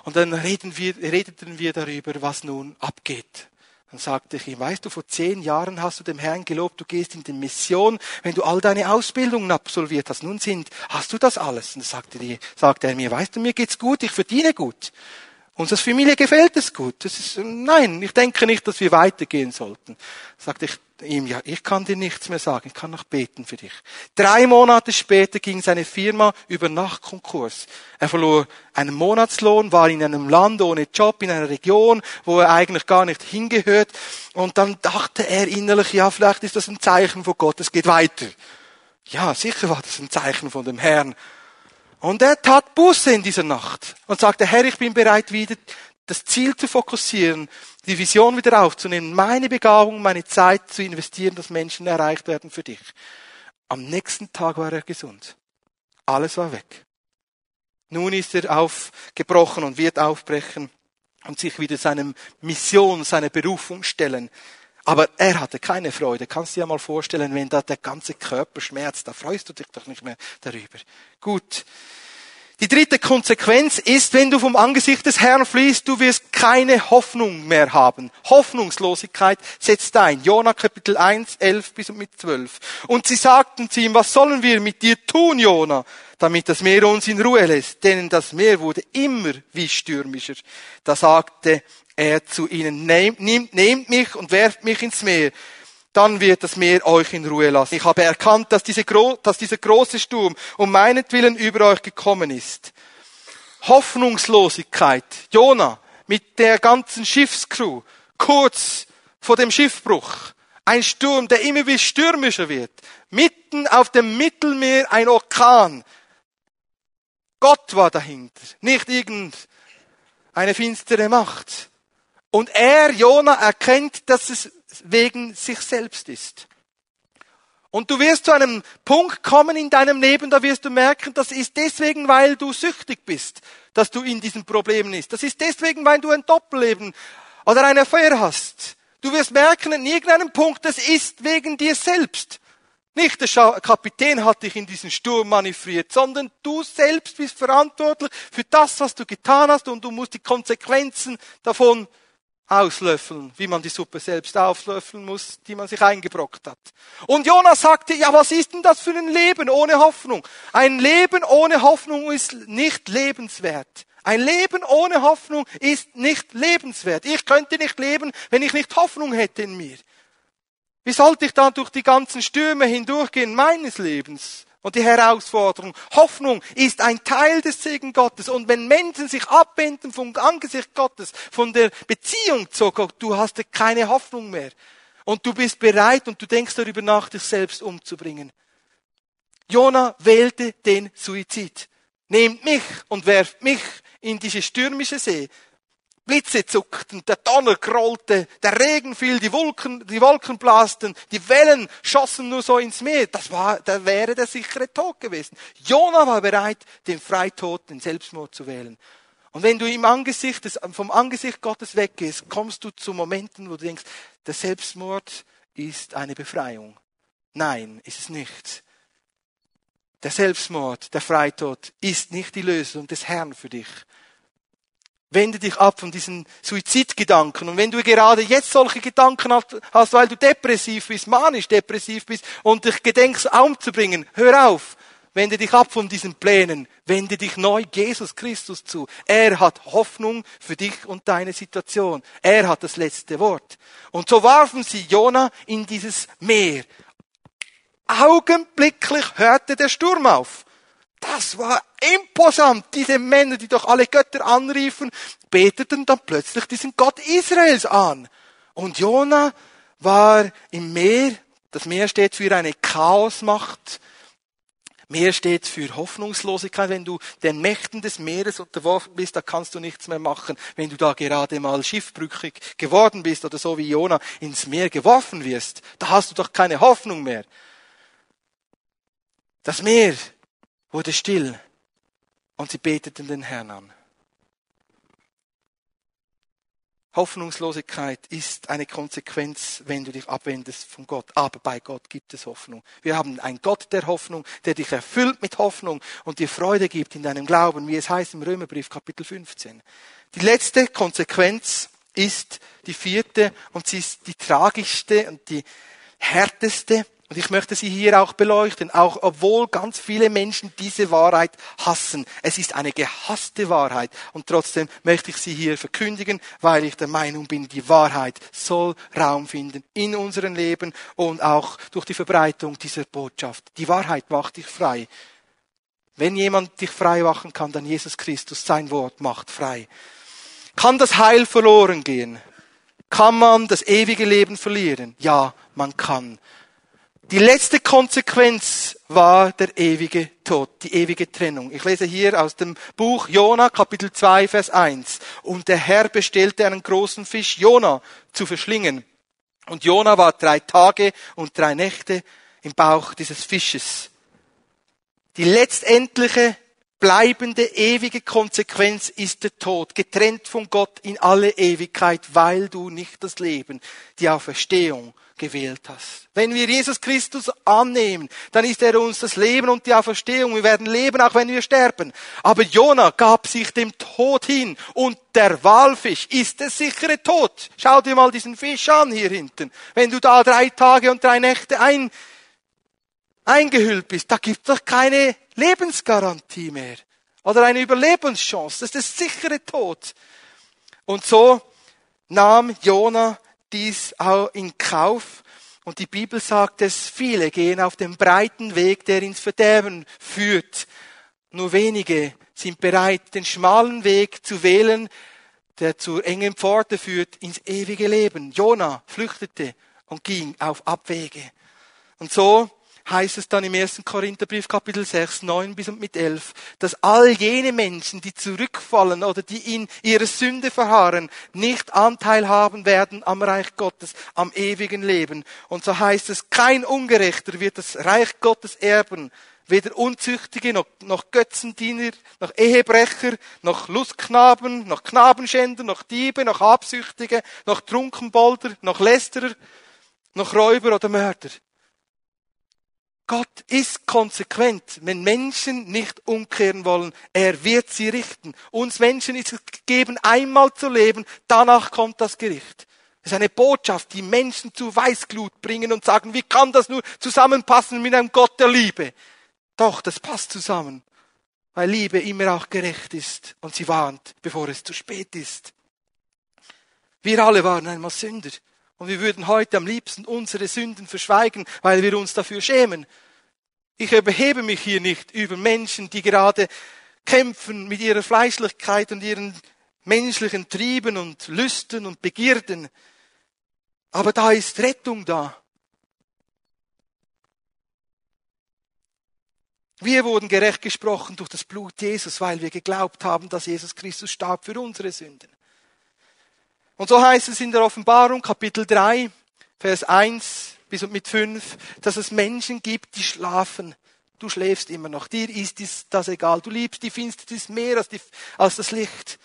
Und dann reden wir, redeten wir darüber, was nun abgeht. Dann sagte ich ihm, weißt du, vor zehn Jahren hast du dem Herrn gelobt, du gehst in die Mission, wenn du all deine Ausbildungen absolviert hast. Nun sind, hast du das alles? Und dann sagte, die, sagte er mir, weißt du, mir geht's gut, ich verdiene gut. Unserer Familie gefällt es gut. Das ist, nein, ich denke nicht, dass wir weitergehen sollten. Sagte ich ihm, ja, ich kann dir nichts mehr sagen, ich kann noch beten für dich. Drei Monate später ging seine Firma über Nacht Konkurs. Er verlor einen Monatslohn, war in einem Land ohne Job, in einer Region, wo er eigentlich gar nicht hingehört. Und dann dachte er innerlich, ja, vielleicht ist das ein Zeichen von Gott, es geht weiter. Ja, sicher war das ein Zeichen von dem Herrn. Und er tat Buße in dieser Nacht und sagte, Herr, ich bin bereit, wieder das Ziel zu fokussieren, die Vision wieder aufzunehmen, meine Begabung, meine Zeit zu investieren, dass Menschen erreicht werden für dich. Am nächsten Tag war er gesund. Alles war weg. Nun ist er aufgebrochen und wird aufbrechen und sich wieder seinem Mission, seiner Berufung stellen. Aber er hatte keine Freude. Kannst du dir mal vorstellen, wenn da der ganze Körper schmerzt, da freust du dich doch nicht mehr darüber. Gut. Die dritte Konsequenz ist, wenn du vom Angesicht des Herrn fließt, du wirst keine Hoffnung mehr haben. Hoffnungslosigkeit setzt ein. Jona Kapitel 1, 11 bis mit 12. Und sie sagten zu ihm, was sollen wir mit dir tun, Jona, damit das Meer uns in Ruhe lässt? Denn das Meer wurde immer wie stürmischer. Da sagte er zu ihnen, nehmt, nehmt, mich und werft mich ins Meer, dann wird das Meer euch in Ruhe lassen. Ich habe erkannt, dass, diese, dass dieser große Sturm um meinetwillen über euch gekommen ist. Hoffnungslosigkeit. Jona mit der ganzen Schiffscrew kurz vor dem Schiffbruch. Ein Sturm, der immer wie stürmischer wird. Mitten auf dem Mittelmeer ein Orkan. Gott war dahinter, nicht irgendeine finstere Macht. Und er, Jona, erkennt, dass es wegen sich selbst ist. Und du wirst zu einem Punkt kommen in deinem Leben, da wirst du merken, das ist deswegen, weil du süchtig bist, dass du in diesen Problemen bist. Das ist deswegen, weil du ein Doppelleben oder eine Affäre hast. Du wirst merken, in irgendeinem Punkt, das ist wegen dir selbst. Nicht der Kapitän hat dich in diesen Sturm manövriert, sondern du selbst bist verantwortlich für das, was du getan hast und du musst die Konsequenzen davon auslöffeln, wie man die Suppe selbst auflöffeln muss, die man sich eingebrockt hat. Und Jonas sagte, ja, was ist denn das für ein Leben ohne Hoffnung? Ein Leben ohne Hoffnung ist nicht lebenswert. Ein Leben ohne Hoffnung ist nicht lebenswert. Ich könnte nicht leben, wenn ich nicht Hoffnung hätte in mir. Wie sollte ich dann durch die ganzen Stürme hindurchgehen meines Lebens? Und die Herausforderung, Hoffnung ist ein Teil des Segen Gottes. Und wenn Menschen sich abwenden vom Angesicht Gottes, von der Beziehung zu Gott, du hast keine Hoffnung mehr. Und du bist bereit und du denkst darüber nach, dich selbst umzubringen. Jona wählte den Suizid. Nehmt mich und werft mich in diese stürmische See. Blitze zuckten, der Donner grollte, der Regen fiel, die Wolken, die Wolken blasten, die Wellen schossen nur so ins Meer. Das war, da wäre der sichere Tod gewesen. Jona war bereit, den Freitod, den Selbstmord zu wählen. Und wenn du im Angesicht des, vom Angesicht Gottes weggehst, kommst du zu Momenten, wo du denkst, der Selbstmord ist eine Befreiung. Nein, ist es nicht. Der Selbstmord, der Freitod ist nicht die Lösung des Herrn für dich. Wende dich ab von diesen Suizidgedanken. Und wenn du gerade jetzt solche Gedanken hast, weil du depressiv bist, manisch depressiv bist und dich gedenkst umzubringen, hör auf. Wende dich ab von diesen Plänen. Wende dich neu Jesus Christus zu. Er hat Hoffnung für dich und deine Situation. Er hat das letzte Wort. Und so warfen sie Jona in dieses Meer. Augenblicklich hörte der Sturm auf. Das war imposant. Diese Männer, die doch alle Götter anriefen, beteten dann plötzlich diesen Gott Israels an. Und Jona war im Meer. Das Meer steht für eine Chaosmacht. Meer steht für Hoffnungslosigkeit. Wenn du den Mächten des Meeres unterworfen bist, da kannst du nichts mehr machen. Wenn du da gerade mal schiffbrüchig geworden bist oder so wie Jona ins Meer geworfen wirst, da hast du doch keine Hoffnung mehr. Das Meer wurde still und sie beteten den Herrn an. Hoffnungslosigkeit ist eine Konsequenz, wenn du dich abwendest von Gott. Aber bei Gott gibt es Hoffnung. Wir haben einen Gott der Hoffnung, der dich erfüllt mit Hoffnung und dir Freude gibt in deinem Glauben, wie es heißt im Römerbrief Kapitel 15. Die letzte Konsequenz ist die vierte und sie ist die tragischste und die härteste. Und ich möchte sie hier auch beleuchten, auch obwohl ganz viele Menschen diese Wahrheit hassen. Es ist eine gehasste Wahrheit und trotzdem möchte ich sie hier verkündigen, weil ich der Meinung bin, die Wahrheit soll Raum finden in unserem Leben und auch durch die Verbreitung dieser Botschaft. Die Wahrheit macht dich frei. Wenn jemand dich frei machen kann, dann Jesus Christus, sein Wort macht frei. Kann das Heil verloren gehen? Kann man das ewige Leben verlieren? Ja, man kann. Die letzte Konsequenz war der ewige Tod, die ewige Trennung. Ich lese hier aus dem Buch Jona, Kapitel 2, Vers 1. Und der Herr bestellte einen großen Fisch, Jona, zu verschlingen. Und Jona war drei Tage und drei Nächte im Bauch dieses Fisches. Die letztendliche bleibende, ewige Konsequenz ist der Tod, getrennt von Gott in alle Ewigkeit, weil du nicht das Leben, die Auferstehung gewählt hast. Wenn wir Jesus Christus annehmen, dann ist er uns das Leben und die Auferstehung. Wir werden leben, auch wenn wir sterben. Aber Jona gab sich dem Tod hin und der Walfisch ist der sichere Tod. Schau dir mal diesen Fisch an hier hinten. Wenn du da drei Tage und drei Nächte ein, eingehüllt bist, da gibt es doch keine Lebensgarantie mehr. Oder eine Überlebenschance. Das ist der sichere Tod. Und so nahm Jona dies auch in Kauf. Und die Bibel sagt es, viele gehen auf den breiten Weg, der ins Verderben führt. Nur wenige sind bereit, den schmalen Weg zu wählen, der zur engen Pforte führt ins ewige Leben. Jona flüchtete und ging auf Abwege. Und so heißt es dann im 1. Korintherbrief Kapitel 6, 9 bis und mit 11, dass all jene Menschen, die zurückfallen oder die in ihrer Sünde verharren, nicht Anteil haben werden am Reich Gottes, am ewigen Leben. Und so heißt es, kein Ungerechter wird das Reich Gottes erben, weder Unzüchtige, noch, noch Götzendiener, noch Ehebrecher, noch Lustknaben, noch Knabenschänder, noch Diebe, noch Habsüchtige, noch Trunkenbolder, noch Lästerer, noch Räuber oder Mörder. Gott ist konsequent. Wenn Menschen nicht umkehren wollen, er wird sie richten. Uns Menschen ist es gegeben, einmal zu leben, danach kommt das Gericht. Es ist eine Botschaft, die Menschen zu Weißglut bringen und sagen, wie kann das nur zusammenpassen mit einem Gott der Liebe? Doch, das passt zusammen, weil Liebe immer auch gerecht ist und sie warnt, bevor es zu spät ist. Wir alle waren einmal Sünder. Und wir würden heute am liebsten unsere Sünden verschweigen, weil wir uns dafür schämen. Ich überhebe mich hier nicht über Menschen, die gerade kämpfen mit ihrer Fleischlichkeit und ihren menschlichen Trieben und Lüsten und Begierden. Aber da ist Rettung da. Wir wurden gerecht gesprochen durch das Blut Jesus, weil wir geglaubt haben, dass Jesus Christus starb für unsere Sünden. Und so heißt es in der Offenbarung Kapitel 3, Vers 1 bis und mit 5, dass es Menschen gibt, die schlafen. Du schläfst immer noch. Dir ist das egal. Du liebst die Finsternis mehr als, die, als das Licht.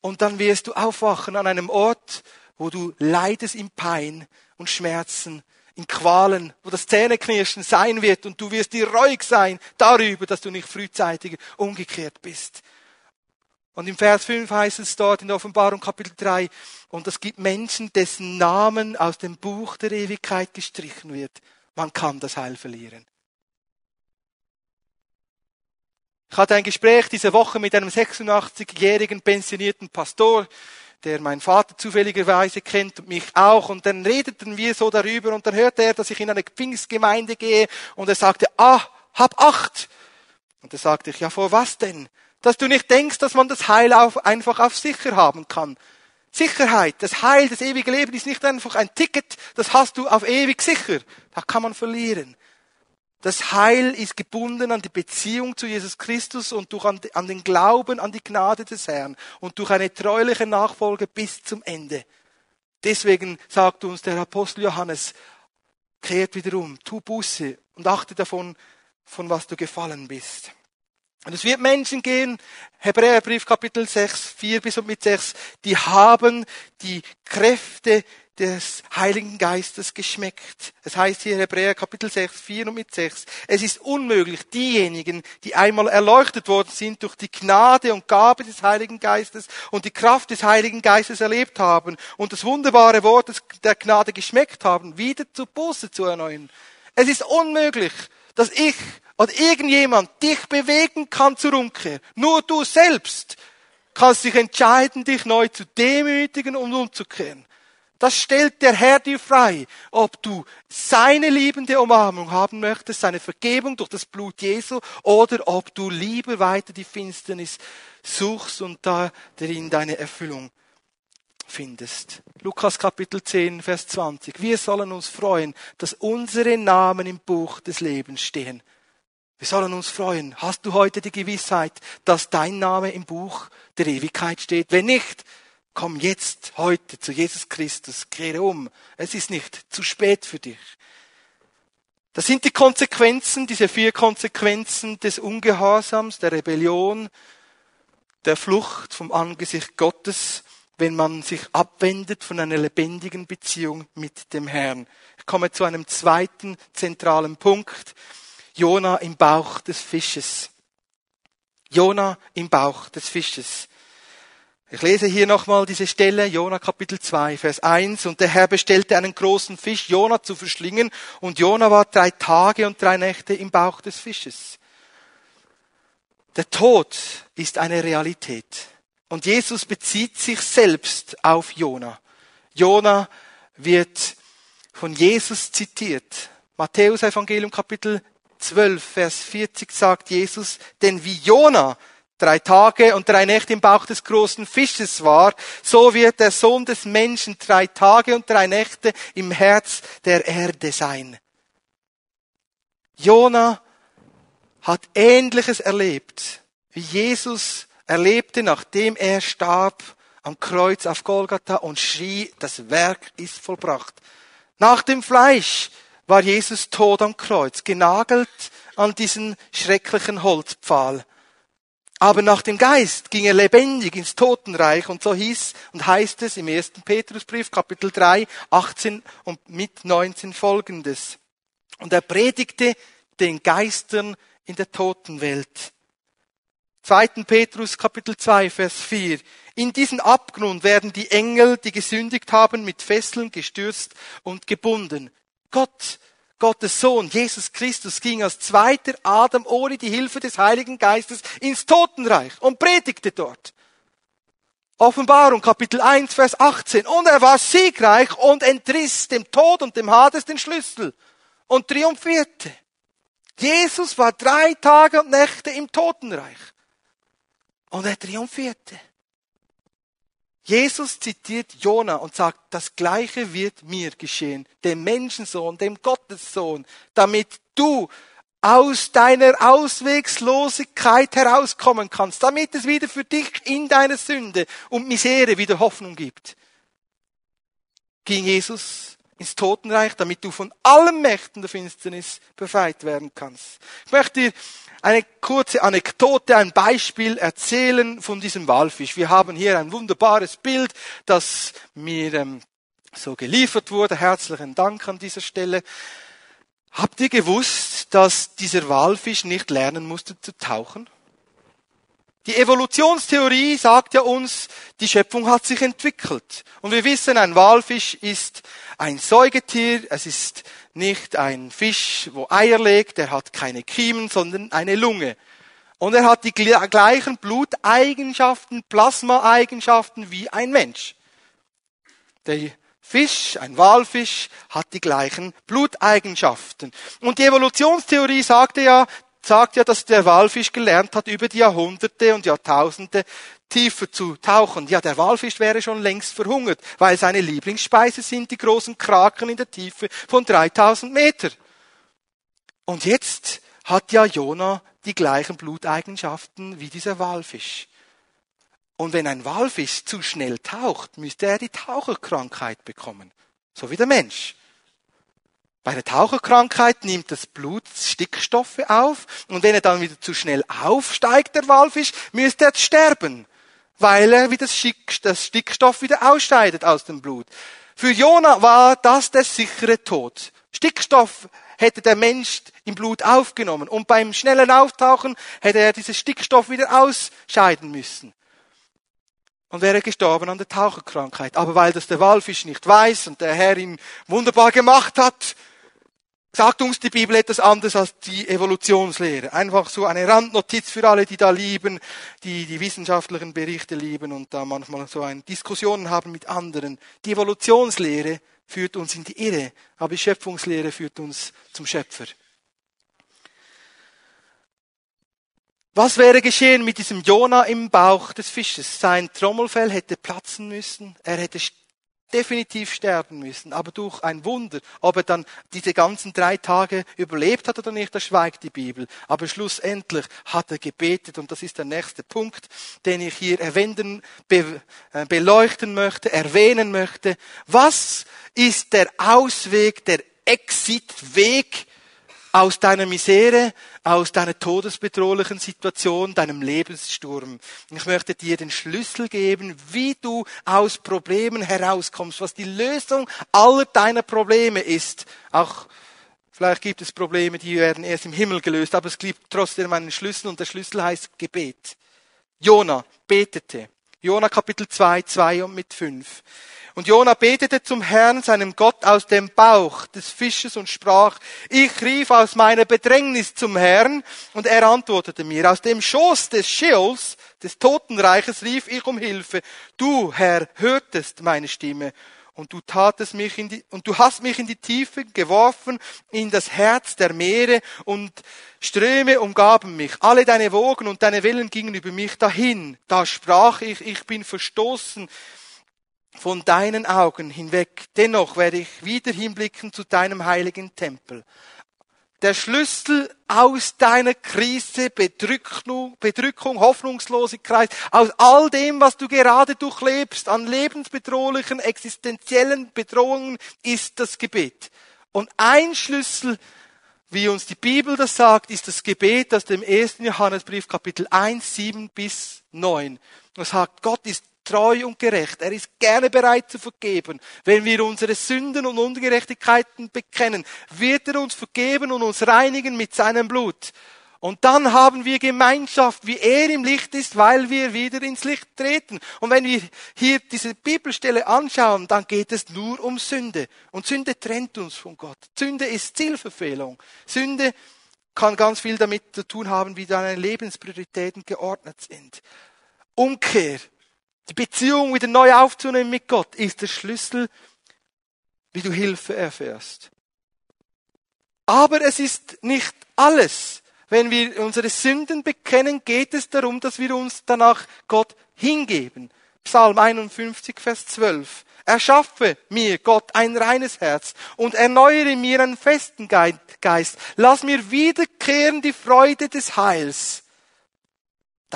Und dann wirst du aufwachen an einem Ort, wo du leidest in Pein und Schmerzen, in Qualen, wo das Zähneknirschen sein wird und du wirst dir reuig sein darüber, dass du nicht frühzeitig umgekehrt bist. Und im Vers 5 heißt es dort in der Offenbarung Kapitel 3, und es gibt Menschen, dessen Namen aus dem Buch der Ewigkeit gestrichen wird. Man kann das Heil verlieren. Ich hatte ein Gespräch diese Woche mit einem 86-jährigen pensionierten Pastor, der meinen Vater zufälligerweise kennt und mich auch. Und dann redeten wir so darüber und dann hörte er, dass ich in eine Pfingstgemeinde gehe und er sagte, ah, hab Acht. Und da sagte ich, ja, vor was denn? Dass du nicht denkst, dass man das Heil auf, einfach auf sicher haben kann. Sicherheit, das Heil, das ewige Leben ist nicht einfach ein Ticket, das hast du auf ewig sicher. Da kann man verlieren. Das Heil ist gebunden an die Beziehung zu Jesus Christus und durch an, an den Glauben an die Gnade des Herrn und durch eine treuliche Nachfolge bis zum Ende. Deswegen sagt uns der Apostel Johannes, kehrt wieder um, tu Buße und achte davon, von was du gefallen bist. Und es wird Menschen gehen, Hebräerbrief Kapitel 6, 4 bis und mit 6, die haben die Kräfte des Heiligen Geistes geschmeckt. Es heißt hier Hebräer Kapitel 6, 4 und mit 6. Es ist unmöglich, diejenigen, die einmal erleuchtet worden sind durch die Gnade und Gabe des Heiligen Geistes und die Kraft des Heiligen Geistes erlebt haben und das wunderbare Wort der Gnade geschmeckt haben, wieder zur Buße zu erneuern. Es ist unmöglich, dass ich oder irgendjemand dich bewegen kann zur Umkehr. Nur du selbst kannst dich entscheiden, dich neu zu demütigen und umzukehren. Das stellt der Herr dir frei, ob du seine liebende Umarmung haben möchtest, seine Vergebung durch das Blut Jesu, oder ob du lieber weiter die Finsternis suchst und da darin deine Erfüllung findest. Lukas Kapitel 10, Vers 20. Wir sollen uns freuen, dass unsere Namen im Buch des Lebens stehen. Wir sollen uns freuen. Hast du heute die Gewissheit, dass dein Name im Buch der Ewigkeit steht? Wenn nicht, komm jetzt, heute zu Jesus Christus, kehre um. Es ist nicht zu spät für dich. Das sind die Konsequenzen, diese vier Konsequenzen des Ungehorsams, der Rebellion, der Flucht vom Angesicht Gottes, wenn man sich abwendet von einer lebendigen Beziehung mit dem Herrn. Ich komme zu einem zweiten zentralen Punkt. Jona im Bauch des Fisches. Jona im Bauch des Fisches. Ich lese hier nochmal diese Stelle, Jona Kapitel 2, Vers 1. Und der Herr bestellte einen großen Fisch, Jona zu verschlingen. Und Jona war drei Tage und drei Nächte im Bauch des Fisches. Der Tod ist eine Realität. Und Jesus bezieht sich selbst auf Jona. Jona wird von Jesus zitiert. Matthäus Evangelium Kapitel 12, Vers 40 sagt Jesus, denn wie Jona drei Tage und drei Nächte im Bauch des großen Fisches war, so wird der Sohn des Menschen drei Tage und drei Nächte im Herz der Erde sein. Jona hat Ähnliches erlebt, wie Jesus erlebte, nachdem er starb am Kreuz auf Golgatha und schrie, das Werk ist vollbracht. Nach dem Fleisch war Jesus tot am Kreuz, genagelt an diesen schrecklichen Holzpfahl. Aber nach dem Geist ging er lebendig ins Totenreich und so hieß und heißt es im ersten Petrusbrief Kapitel 3, 18 und mit 19 folgendes. Und er predigte den Geistern in der Totenwelt. 2. Petrus Kapitel 2 Vers 4. In diesen Abgrund werden die Engel, die gesündigt haben, mit Fesseln gestürzt und gebunden. Gott Gottes Sohn, Jesus Christus, ging als zweiter Adam ohne die Hilfe des Heiligen Geistes ins Totenreich und predigte dort. Offenbarung Kapitel 1, Vers 18. Und er war siegreich und entriss dem Tod und dem Hades den Schlüssel und triumphierte. Jesus war drei Tage und Nächte im Totenreich und er triumphierte. Jesus zitiert Jona und sagt, das Gleiche wird mir geschehen, dem Menschensohn, dem Gottessohn, damit du aus deiner Auswegslosigkeit herauskommen kannst, damit es wieder für dich in deiner Sünde und Misere wieder Hoffnung gibt. Ging Jesus ins Totenreich, damit du von allen Mächten der Finsternis befreit werden kannst. Ich möchte dir eine kurze Anekdote, ein Beispiel erzählen von diesem Walfisch. Wir haben hier ein wunderbares Bild, das mir ähm, so geliefert wurde. Herzlichen Dank an dieser Stelle. Habt ihr gewusst, dass dieser Walfisch nicht lernen musste zu tauchen? Die Evolutionstheorie sagt ja uns, die Schöpfung hat sich entwickelt. Und wir wissen, ein Walfisch ist ein Säugetier, es ist nicht ein Fisch, wo Eier legt, er hat keine Kiemen, sondern eine Lunge. Und er hat die gleichen Bluteigenschaften, Plasmaeigenschaften wie ein Mensch. Der Fisch, ein Walfisch, hat die gleichen Bluteigenschaften. Und die Evolutionstheorie sagte ja, sagt ja, dass der Walfisch gelernt hat, über die Jahrhunderte und Jahrtausende tiefer zu tauchen. Ja, der Walfisch wäre schon längst verhungert, weil seine Lieblingsspeise sind die großen Kraken in der Tiefe von 3000 Meter. Und jetzt hat ja Jona die gleichen Bluteigenschaften wie dieser Walfisch. Und wenn ein Walfisch zu schnell taucht, müsste er die Taucherkrankheit bekommen. So wie der Mensch. Bei der Taucherkrankheit nimmt das Blut Stickstoffe auf und wenn er dann wieder zu schnell aufsteigt, der Walfisch, müsste er sterben weil er wie das, Stickstoff wieder ausscheidet aus dem Blut. Für Jona war das der sichere Tod. Stickstoff hätte der Mensch im Blut aufgenommen und beim schnellen Auftauchen hätte er dieses Stickstoff wieder ausscheiden müssen und wäre gestorben an der Taucherkrankheit. Aber weil das der Walfisch nicht weiß und der Herr ihn wunderbar gemacht hat, sagt uns die Bibel etwas anderes als die Evolutionslehre. Einfach so eine Randnotiz für alle, die da lieben, die die wissenschaftlichen Berichte lieben und da manchmal so eine Diskussionen haben mit anderen. Die Evolutionslehre führt uns in die Irre, aber die Schöpfungslehre führt uns zum Schöpfer. Was wäre geschehen mit diesem Jona im Bauch des Fisches? Sein Trommelfell hätte platzen müssen, er hätte definitiv sterben müssen. Aber durch ein Wunder, ob er dann diese ganzen drei Tage überlebt hat oder nicht, das schweigt die Bibel. Aber schlussendlich hat er gebetet und das ist der nächste Punkt, den ich hier erwähnen, be, äh, beleuchten möchte, erwähnen möchte. Was ist der Ausweg, der Exitweg aus deiner Misere, aus deiner todesbedrohlichen Situation, deinem Lebenssturm. Ich möchte dir den Schlüssel geben, wie du aus Problemen herauskommst, was die Lösung aller deiner Probleme ist. Auch vielleicht gibt es Probleme, die werden erst im Himmel gelöst, aber es gibt trotzdem einen Schlüssel und der Schlüssel heißt Gebet. Jona betete. Jona Kapitel 2, 2 und mit 5. Und Jona betete zum Herrn, seinem Gott, aus dem Bauch des Fisches und sprach, ich rief aus meiner Bedrängnis zum Herrn und er antwortete mir, aus dem Schoß des Scheols, des Totenreiches rief ich um Hilfe. Du, Herr, hörtest meine Stimme und du tatest mich in die, und du hast mich in die Tiefe geworfen, in das Herz der Meere und Ströme umgaben mich. Alle deine Wogen und deine Wellen gingen über mich dahin. Da sprach ich, ich bin verstoßen von deinen Augen hinweg. Dennoch werde ich wieder hinblicken zu deinem heiligen Tempel der Schlüssel aus deiner Krise, Bedrückung, Bedrückung, Hoffnungslosigkeit, aus all dem, was du gerade durchlebst, an lebensbedrohlichen, existenziellen Bedrohungen, ist das Gebet. Und ein Schlüssel, wie uns die Bibel das sagt, ist das Gebet aus dem 1. Johannesbrief Kapitel 1, 7 bis 9. Das sagt, Gott ist treu und gerecht. Er ist gerne bereit zu vergeben. Wenn wir unsere Sünden und Ungerechtigkeiten bekennen, wird er uns vergeben und uns reinigen mit seinem Blut. Und dann haben wir Gemeinschaft, wie er im Licht ist, weil wir wieder ins Licht treten. Und wenn wir hier diese Bibelstelle anschauen, dann geht es nur um Sünde. Und Sünde trennt uns von Gott. Sünde ist Zielverfehlung. Sünde kann ganz viel damit zu tun haben, wie deine Lebensprioritäten geordnet sind. Umkehr die Beziehung wieder neu aufzunehmen mit Gott ist der Schlüssel, wie du Hilfe erfährst. Aber es ist nicht alles. Wenn wir unsere Sünden bekennen, geht es darum, dass wir uns danach Gott hingeben. Psalm 51, Vers 12. Erschaffe mir, Gott, ein reines Herz und erneuere mir einen festen Geist. Lass mir wiederkehren die Freude des Heils.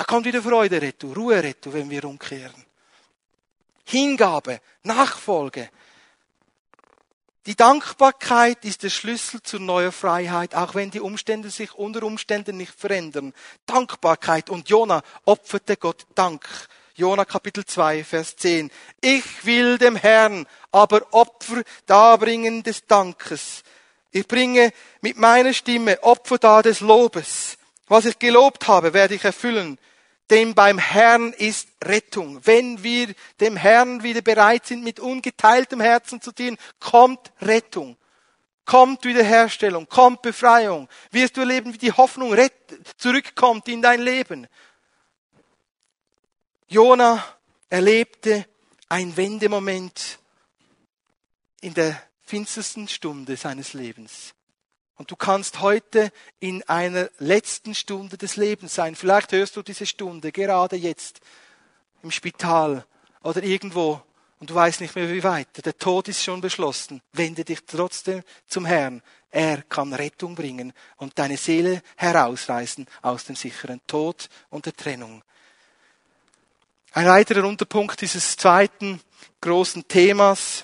Da kommt wieder Freude, Rettu, Ruhe, Rettu, wenn wir umkehren. Hingabe, Nachfolge. Die Dankbarkeit ist der Schlüssel zur neuen Freiheit, auch wenn die Umstände sich unter Umständen nicht verändern. Dankbarkeit. Und Jona opferte Gott Dank. Jona Kapitel 2, Vers 10. Ich will dem Herrn aber Opfer darbringen des Dankes. Ich bringe mit meiner Stimme Opfer dar des Lobes. Was ich gelobt habe, werde ich erfüllen. Denn beim Herrn ist Rettung. Wenn wir dem Herrn wieder bereit sind, mit ungeteiltem Herzen zu dienen, kommt Rettung. Kommt Wiederherstellung, kommt Befreiung. Wirst du erleben, wie die Hoffnung zurückkommt in dein Leben. Jona erlebte ein Wendemoment in der finstersten Stunde seines Lebens. Und du kannst heute in einer letzten Stunde des Lebens sein. Vielleicht hörst du diese Stunde gerade jetzt im Spital oder irgendwo und du weißt nicht mehr wie weiter. Der Tod ist schon beschlossen. Wende dich trotzdem zum Herrn. Er kann Rettung bringen und deine Seele herausreißen aus dem sicheren Tod und der Trennung. Ein weiterer Unterpunkt dieses zweiten großen Themas,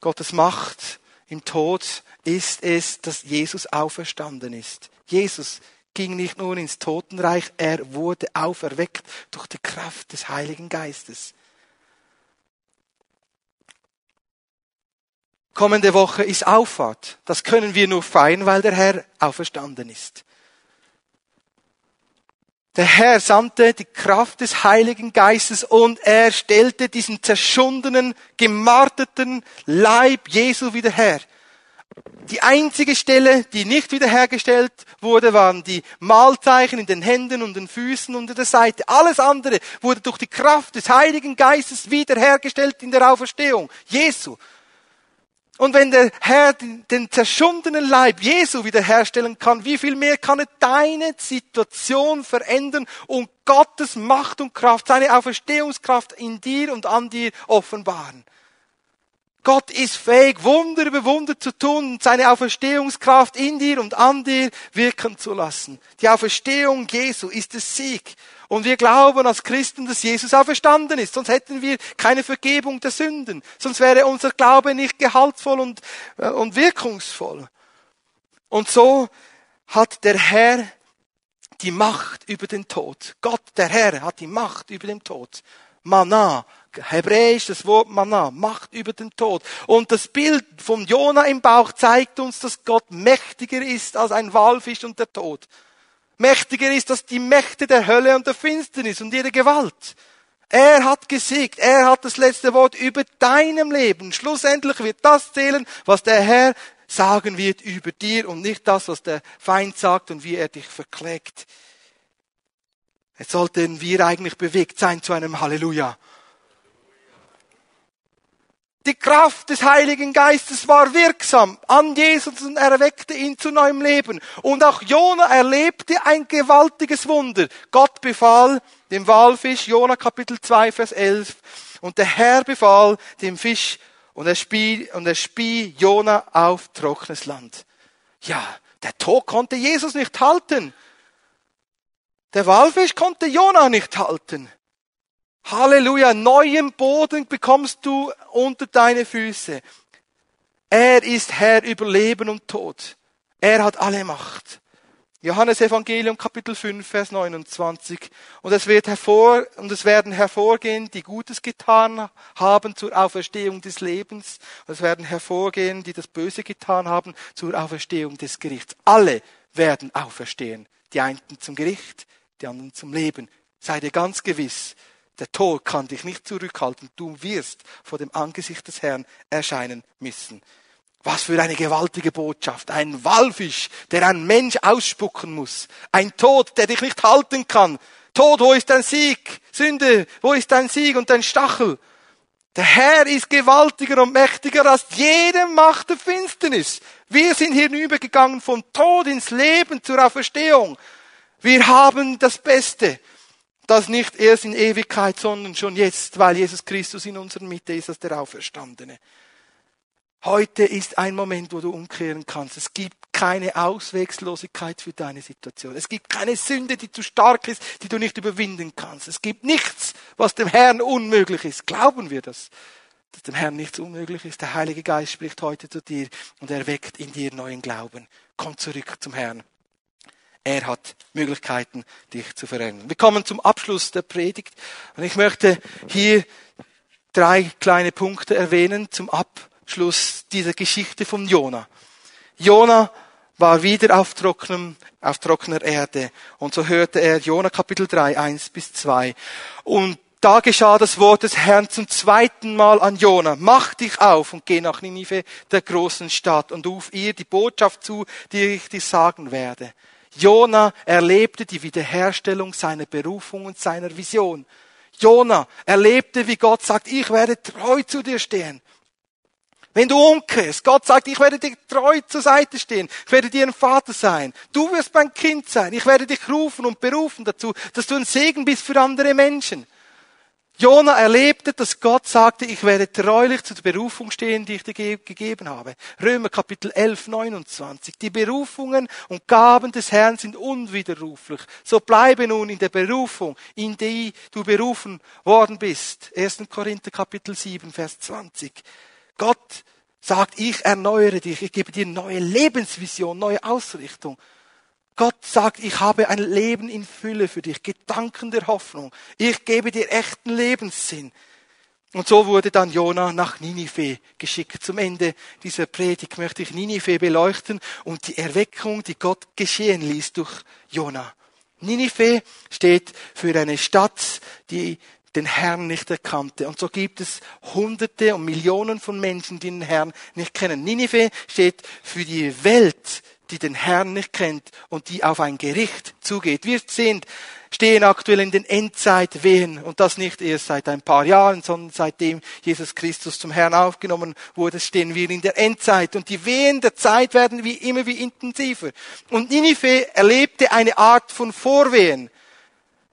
Gottes Macht im Tod, ist es, dass Jesus auferstanden ist. Jesus ging nicht nur ins Totenreich, er wurde auferweckt durch die Kraft des Heiligen Geistes. Kommende Woche ist Auffahrt. Das können wir nur feiern, weil der Herr auferstanden ist. Der Herr sandte die Kraft des Heiligen Geistes und er stellte diesen zerschundenen, gemarterten Leib Jesu wieder her. Die einzige Stelle, die nicht wiederhergestellt wurde, waren die Mahlzeichen in den Händen und den Füßen und der Seite. Alles andere wurde durch die Kraft des Heiligen Geistes wiederhergestellt in der Auferstehung. Jesu. Und wenn der Herr den zerschundenen Leib Jesu wiederherstellen kann, wie viel mehr kann er deine Situation verändern und Gottes Macht und Kraft, seine Auferstehungskraft in dir und an dir offenbaren? Gott ist fähig, Wunder über Wunder zu tun und seine Auferstehungskraft in dir und an dir wirken zu lassen. Die Auferstehung Jesu ist der Sieg. Und wir glauben als Christen, dass Jesus auferstanden ist. Sonst hätten wir keine Vergebung der Sünden. Sonst wäre unser Glaube nicht gehaltvoll und, äh, und wirkungsvoll. Und so hat der Herr die Macht über den Tod. Gott, der Herr, hat die Macht über den Tod. Mana, Hebräisch das Wort Mana, Macht über den Tod. Und das Bild vom Jona im Bauch zeigt uns, dass Gott mächtiger ist als ein Walfisch und der Tod. Mächtiger ist als die Mächte der Hölle und der Finsternis und ihre Gewalt. Er hat gesiegt, er hat das letzte Wort über deinem Leben. Schlussendlich wird das zählen, was der Herr sagen wird über dir und nicht das, was der Feind sagt und wie er dich verklägt. Jetzt sollten wir eigentlich bewegt sein zu einem Halleluja. Die Kraft des Heiligen Geistes war wirksam an Jesus und erweckte ihn zu neuem Leben. Und auch Jona erlebte ein gewaltiges Wunder. Gott befahl dem Walfisch, Jona Kapitel 2, Vers 11, und der Herr befahl dem Fisch, und er spie, und er spie Jona auf trockenes Land. Ja, der Tod konnte Jesus nicht halten. Der Walfisch konnte Jona nicht halten. Halleluja, neuen Boden bekommst du unter deine Füße. Er ist Herr über Leben und Tod. Er hat alle Macht. Johannes Evangelium Kapitel 5 Vers 29 und es wird hervor und es werden hervorgehen, die Gutes getan haben zur Auferstehung des Lebens und es werden hervorgehen, die das Böse getan haben zur Auferstehung des Gerichts. Alle werden auferstehen, die einen zum Gericht, die anderen zum Leben. Sei dir ganz gewiss, der Tod kann dich nicht zurückhalten. Du wirst vor dem Angesicht des Herrn erscheinen müssen. Was für eine gewaltige Botschaft. Ein Walfisch, der ein Mensch ausspucken muss. Ein Tod, der dich nicht halten kann. Tod, wo ist dein Sieg? Sünde, wo ist dein Sieg und dein Stachel? Der Herr ist gewaltiger und mächtiger als jede Macht der Finsternis. Wir sind hinübergegangen vom Tod ins Leben zur Auferstehung. Wir haben das Beste. Das nicht erst in Ewigkeit, sondern schon jetzt, weil Jesus Christus in unserer Mitte ist als der Auferstandene. Heute ist ein Moment, wo du umkehren kannst. Es gibt keine Auswegslosigkeit für deine Situation. Es gibt keine Sünde, die zu stark ist, die du nicht überwinden kannst. Es gibt nichts, was dem Herrn unmöglich ist. Glauben wir das? Dass dem Herrn nichts unmöglich ist. Der Heilige Geist spricht heute zu dir und er weckt in dir neuen Glauben. Komm zurück zum Herrn. Er hat Möglichkeiten, dich zu verändern. Wir kommen zum Abschluss der Predigt und ich möchte hier drei kleine Punkte erwähnen zum Abschluss dieser Geschichte von Jona. Jona war wieder auf, trockenem, auf trockener Erde und so hörte er Jona Kapitel 3, 1 bis 2 und da geschah das Wort des Herrn zum zweiten Mal an Jona. Mach dich auf und geh nach Ninive, der großen Stadt, und ruf ihr die Botschaft zu, die ich dir sagen werde. Jona erlebte die Wiederherstellung seiner Berufung und seiner Vision. Jona erlebte, wie Gott sagt, ich werde treu zu dir stehen. Wenn du umkehrst, Gott sagt, ich werde dir treu zur Seite stehen, ich werde dir ein Vater sein, du wirst mein Kind sein, ich werde dich rufen und berufen dazu, dass du ein Segen bist für andere Menschen. Jona erlebte, dass Gott sagte, ich werde treulich zur Berufung stehen, die ich dir gegeben habe. Römer Kapitel 11, 29. Die Berufungen und Gaben des Herrn sind unwiderruflich. So bleibe nun in der Berufung, in die du berufen worden bist. 1. Korinther Kapitel 7, Vers 20. Gott sagt, ich erneuere dich, ich gebe dir neue Lebensvision, neue Ausrichtung. Gott sagt, ich habe ein Leben in Fülle für dich, Gedanken der Hoffnung. Ich gebe dir echten Lebenssinn. Und so wurde dann Jona nach Ninive geschickt. Zum Ende dieser Predigt möchte ich Ninive beleuchten und die Erweckung, die Gott geschehen ließ durch Jona. Ninive steht für eine Stadt, die den Herrn nicht erkannte. Und so gibt es Hunderte und Millionen von Menschen, die den Herrn nicht kennen. Ninive steht für die Welt, die den Herrn nicht kennt und die auf ein Gericht zugeht. Wir sind, stehen aktuell in den Endzeitwehen und das nicht erst seit ein paar Jahren, sondern seitdem Jesus Christus zum Herrn aufgenommen wurde, stehen wir in der Endzeit und die Wehen der Zeit werden wie immer wie intensiver. Und Ninive erlebte eine Art von Vorwehen.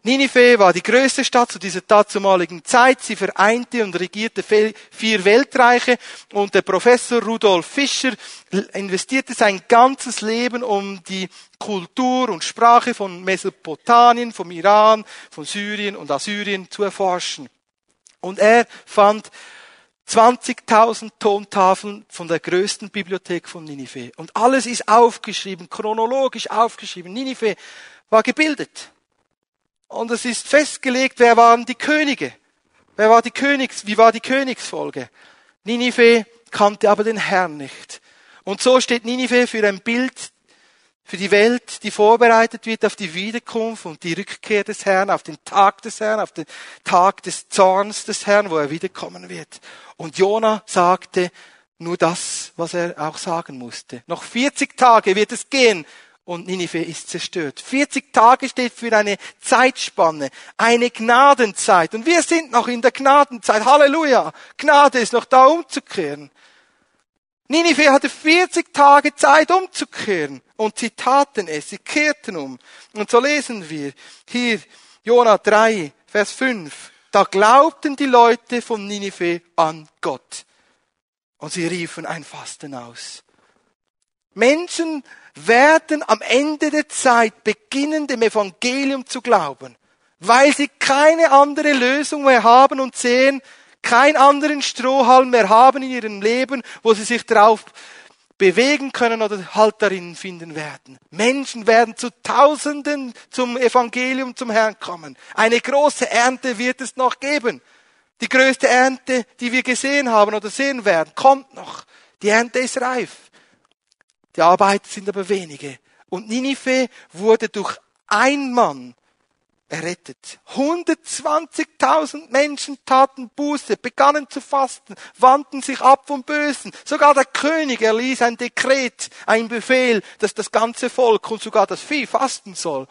Ninive war die größte Stadt zu dieser dazumaligen Zeit. Sie vereinte und regierte vier Weltreiche und der Professor Rudolf Fischer investierte sein ganzes Leben, um die Kultur und Sprache von Mesopotamien, vom Iran, von Syrien und Assyrien zu erforschen. Und er fand 20.000 Tontafeln von der größten Bibliothek von Ninive. Und alles ist aufgeschrieben, chronologisch aufgeschrieben. Ninive war gebildet. Und es ist festgelegt, wer waren die Könige? Wer war die Königs, wie war die Königsfolge? Ninive kannte aber den Herrn nicht. Und so steht Ninive für ein Bild für die Welt, die vorbereitet wird auf die Wiederkunft und die Rückkehr des Herrn, auf den Tag des Herrn, auf den Tag des Zorns des Herrn, wo er wiederkommen wird. Und Jona sagte nur das, was er auch sagen musste. Noch 40 Tage wird es gehen und Ninive ist zerstört. 40 Tage steht für eine Zeitspanne, eine Gnadenzeit. Und wir sind noch in der Gnadenzeit. Halleluja! Gnade ist noch da umzukehren. Ninive hatte 40 Tage Zeit umzukehren. Und sie taten es, sie kehrten um. Und so lesen wir hier Jona 3, Vers 5. Da glaubten die Leute von Ninive an Gott. Und sie riefen ein Fasten aus. Menschen werden am Ende der Zeit beginnen, dem Evangelium zu glauben, weil sie keine andere Lösung mehr haben und sehen, keinen anderen Strohhalm mehr haben in ihrem Leben, wo sie sich darauf bewegen können oder Halt darin finden werden. Menschen werden zu Tausenden zum Evangelium zum Herrn kommen. Eine große Ernte wird es noch geben. Die größte Ernte, die wir gesehen haben oder sehen werden, kommt noch. Die Ernte ist reif. Die Arbeiter sind aber wenige. Und Ninive wurde durch ein Mann errettet. 120.000 Menschen taten Buße, begannen zu fasten, wandten sich ab vom Bösen. Sogar der König erließ ein Dekret, ein Befehl, dass das ganze Volk und sogar das Vieh fasten soll.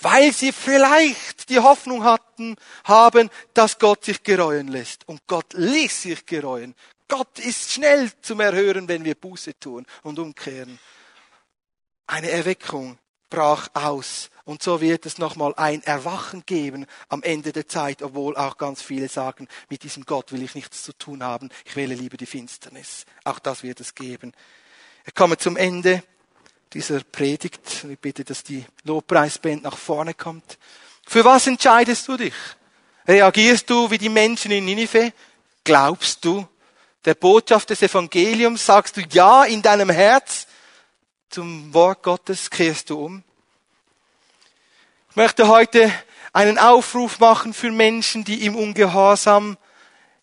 Weil sie vielleicht die Hoffnung hatten, haben, dass Gott sich gereuen lässt. Und Gott ließ sich gereuen. Gott ist schnell zum Erhören, wenn wir Buße tun und umkehren. Eine Erweckung brach aus. Und so wird es nochmal ein Erwachen geben am Ende der Zeit, obwohl auch ganz viele sagen, mit diesem Gott will ich nichts zu tun haben, ich wähle lieber die Finsternis. Auch das wird es geben. Wir kommen zum Ende dieser Predigt. Ich bitte, dass die Lobpreisband nach vorne kommt. Für was entscheidest du dich? Reagierst du wie die Menschen in Ninive? Glaubst du der Botschaft des Evangeliums, sagst du Ja in deinem Herz zum Wort Gottes, kehrst du um. Ich möchte heute einen Aufruf machen für Menschen, die im Ungehorsam,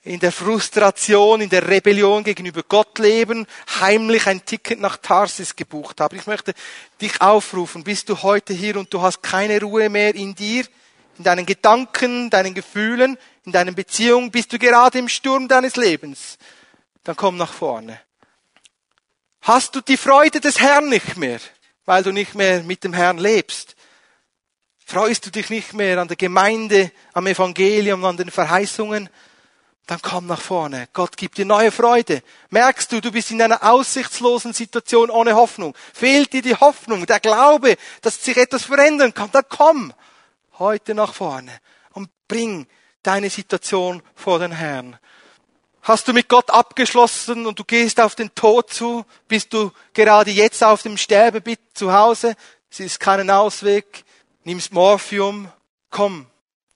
in der Frustration, in der Rebellion gegenüber Gott leben, heimlich ein Ticket nach Tarsis gebucht haben. Ich möchte dich aufrufen, bist du heute hier und du hast keine Ruhe mehr in dir, in deinen Gedanken, deinen Gefühlen, in deinen Beziehungen, bist du gerade im Sturm deines Lebens dann komm nach vorne. Hast du die Freude des Herrn nicht mehr, weil du nicht mehr mit dem Herrn lebst? Freust du dich nicht mehr an der Gemeinde, am Evangelium, an den Verheißungen? Dann komm nach vorne. Gott gibt dir neue Freude. Merkst du, du bist in einer aussichtslosen Situation ohne Hoffnung. Fehlt dir die Hoffnung, der Glaube, dass sich etwas verändern kann. Dann komm heute nach vorne und bring deine Situation vor den Herrn. Hast du mit Gott abgeschlossen und du gehst auf den Tod zu? Bist du gerade jetzt auf dem Sterbebett zu Hause? Es ist keinen Ausweg. Nimmst Morphium. Komm,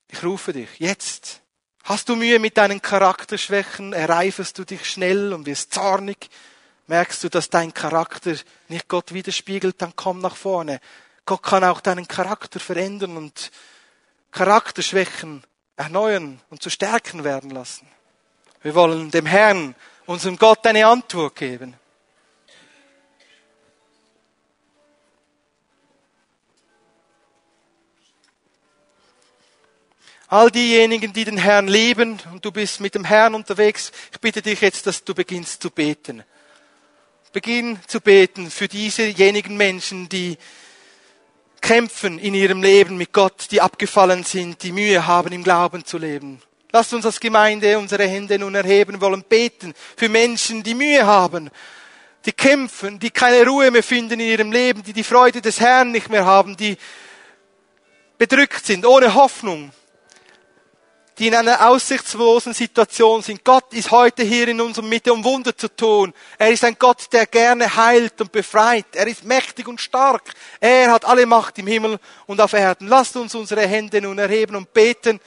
ich rufe dich. Jetzt. Hast du Mühe mit deinen Charakterschwächen? Erreiferst du dich schnell und wirst zornig? Merkst du, dass dein Charakter nicht Gott widerspiegelt? Dann komm nach vorne. Gott kann auch deinen Charakter verändern und Charakterschwächen erneuern und zu stärken werden lassen. Wir wollen dem Herrn, unserem Gott, eine Antwort geben. All diejenigen, die den Herrn lieben und du bist mit dem Herrn unterwegs, ich bitte dich jetzt, dass du beginnst zu beten. Beginn zu beten für diesejenigen Menschen, die kämpfen in ihrem Leben mit Gott, die abgefallen sind, die Mühe haben, im Glauben zu leben. Lasst uns als Gemeinde unsere Hände nun erheben, wollen beten für Menschen, die Mühe haben, die kämpfen, die keine Ruhe mehr finden in ihrem Leben, die die Freude des Herrn nicht mehr haben, die bedrückt sind, ohne Hoffnung, die in einer aussichtslosen Situation sind. Gott ist heute hier in unserer Mitte, um Wunder zu tun. Er ist ein Gott, der gerne heilt und befreit. Er ist mächtig und stark. Er hat alle Macht im Himmel und auf Erden. Lasst uns unsere Hände nun erheben und beten.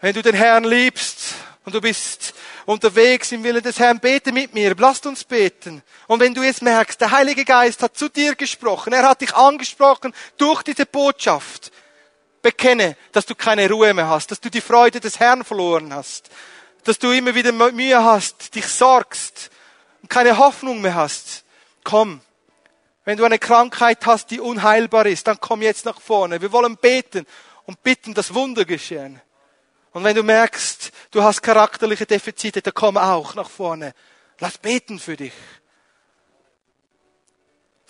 Wenn du den Herrn liebst und du bist unterwegs im Willen des Herrn, bete mit mir, lasst uns beten. Und wenn du jetzt merkst, der Heilige Geist hat zu dir gesprochen, er hat dich angesprochen durch diese Botschaft, bekenne, dass du keine Ruhe mehr hast, dass du die Freude des Herrn verloren hast, dass du immer wieder Mühe hast, dich sorgst und keine Hoffnung mehr hast. Komm. Wenn du eine Krankheit hast, die unheilbar ist, dann komm jetzt nach vorne. Wir wollen beten und bitten, dass Wunder geschehen. Und wenn du merkst, du hast charakterliche Defizite, dann komm auch nach vorne. Lass beten für dich.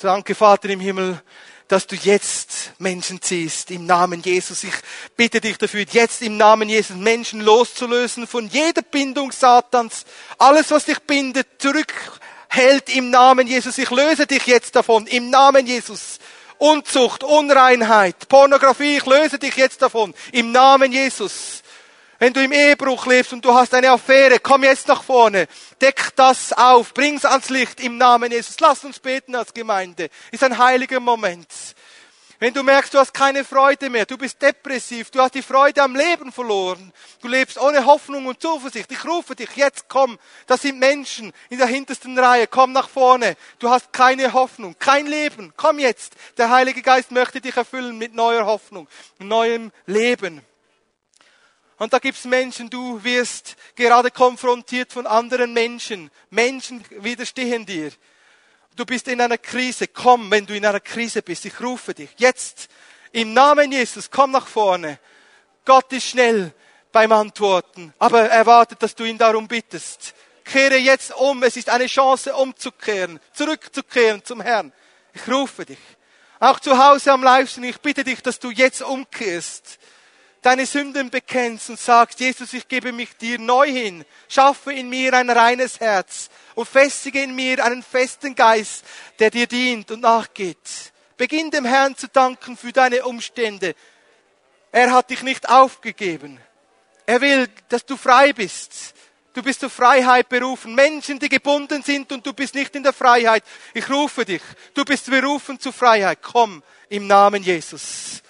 Danke, Vater im Himmel, dass du jetzt Menschen ziehst im Namen Jesus. Ich bitte dich dafür, jetzt im Namen Jesus Menschen loszulösen von jeder Bindung Satans. Alles, was dich bindet, zurückhält im Namen Jesus. Ich löse dich jetzt davon im Namen Jesus. Unzucht, Unreinheit, Pornografie, ich löse dich jetzt davon im Namen Jesus. Wenn du im Ehebruch lebst und du hast eine Affäre, komm jetzt nach vorne. Deck das auf. Bring's ans Licht im Namen Jesus. Lass uns beten als Gemeinde. Ist ein heiliger Moment. Wenn du merkst, du hast keine Freude mehr, du bist depressiv, du hast die Freude am Leben verloren, du lebst ohne Hoffnung und Zuversicht, ich rufe dich, jetzt komm, das sind Menschen in der hintersten Reihe, komm nach vorne, du hast keine Hoffnung, kein Leben, komm jetzt, der Heilige Geist möchte dich erfüllen mit neuer Hoffnung, neuem Leben. Und da gibt's Menschen, du wirst gerade konfrontiert von anderen Menschen. Menschen widerstehen dir. Du bist in einer Krise. Komm, wenn du in einer Krise bist. Ich rufe dich. Jetzt. Im Namen Jesus. Komm nach vorne. Gott ist schnell beim Antworten. Aber er wartet, dass du ihn darum bittest. Kehre jetzt um. Es ist eine Chance, umzukehren. Zurückzukehren zum Herrn. Ich rufe dich. Auch zu Hause am Livestream. Ich bitte dich, dass du jetzt umkehrst deine Sünden bekennst und sagst, Jesus, ich gebe mich dir neu hin, schaffe in mir ein reines Herz und festige in mir einen festen Geist, der dir dient und nachgeht. Beginn dem Herrn zu danken für deine Umstände. Er hat dich nicht aufgegeben. Er will, dass du frei bist. Du bist zur Freiheit berufen. Menschen, die gebunden sind und du bist nicht in der Freiheit. Ich rufe dich. Du bist berufen zur Freiheit. Komm im Namen Jesus.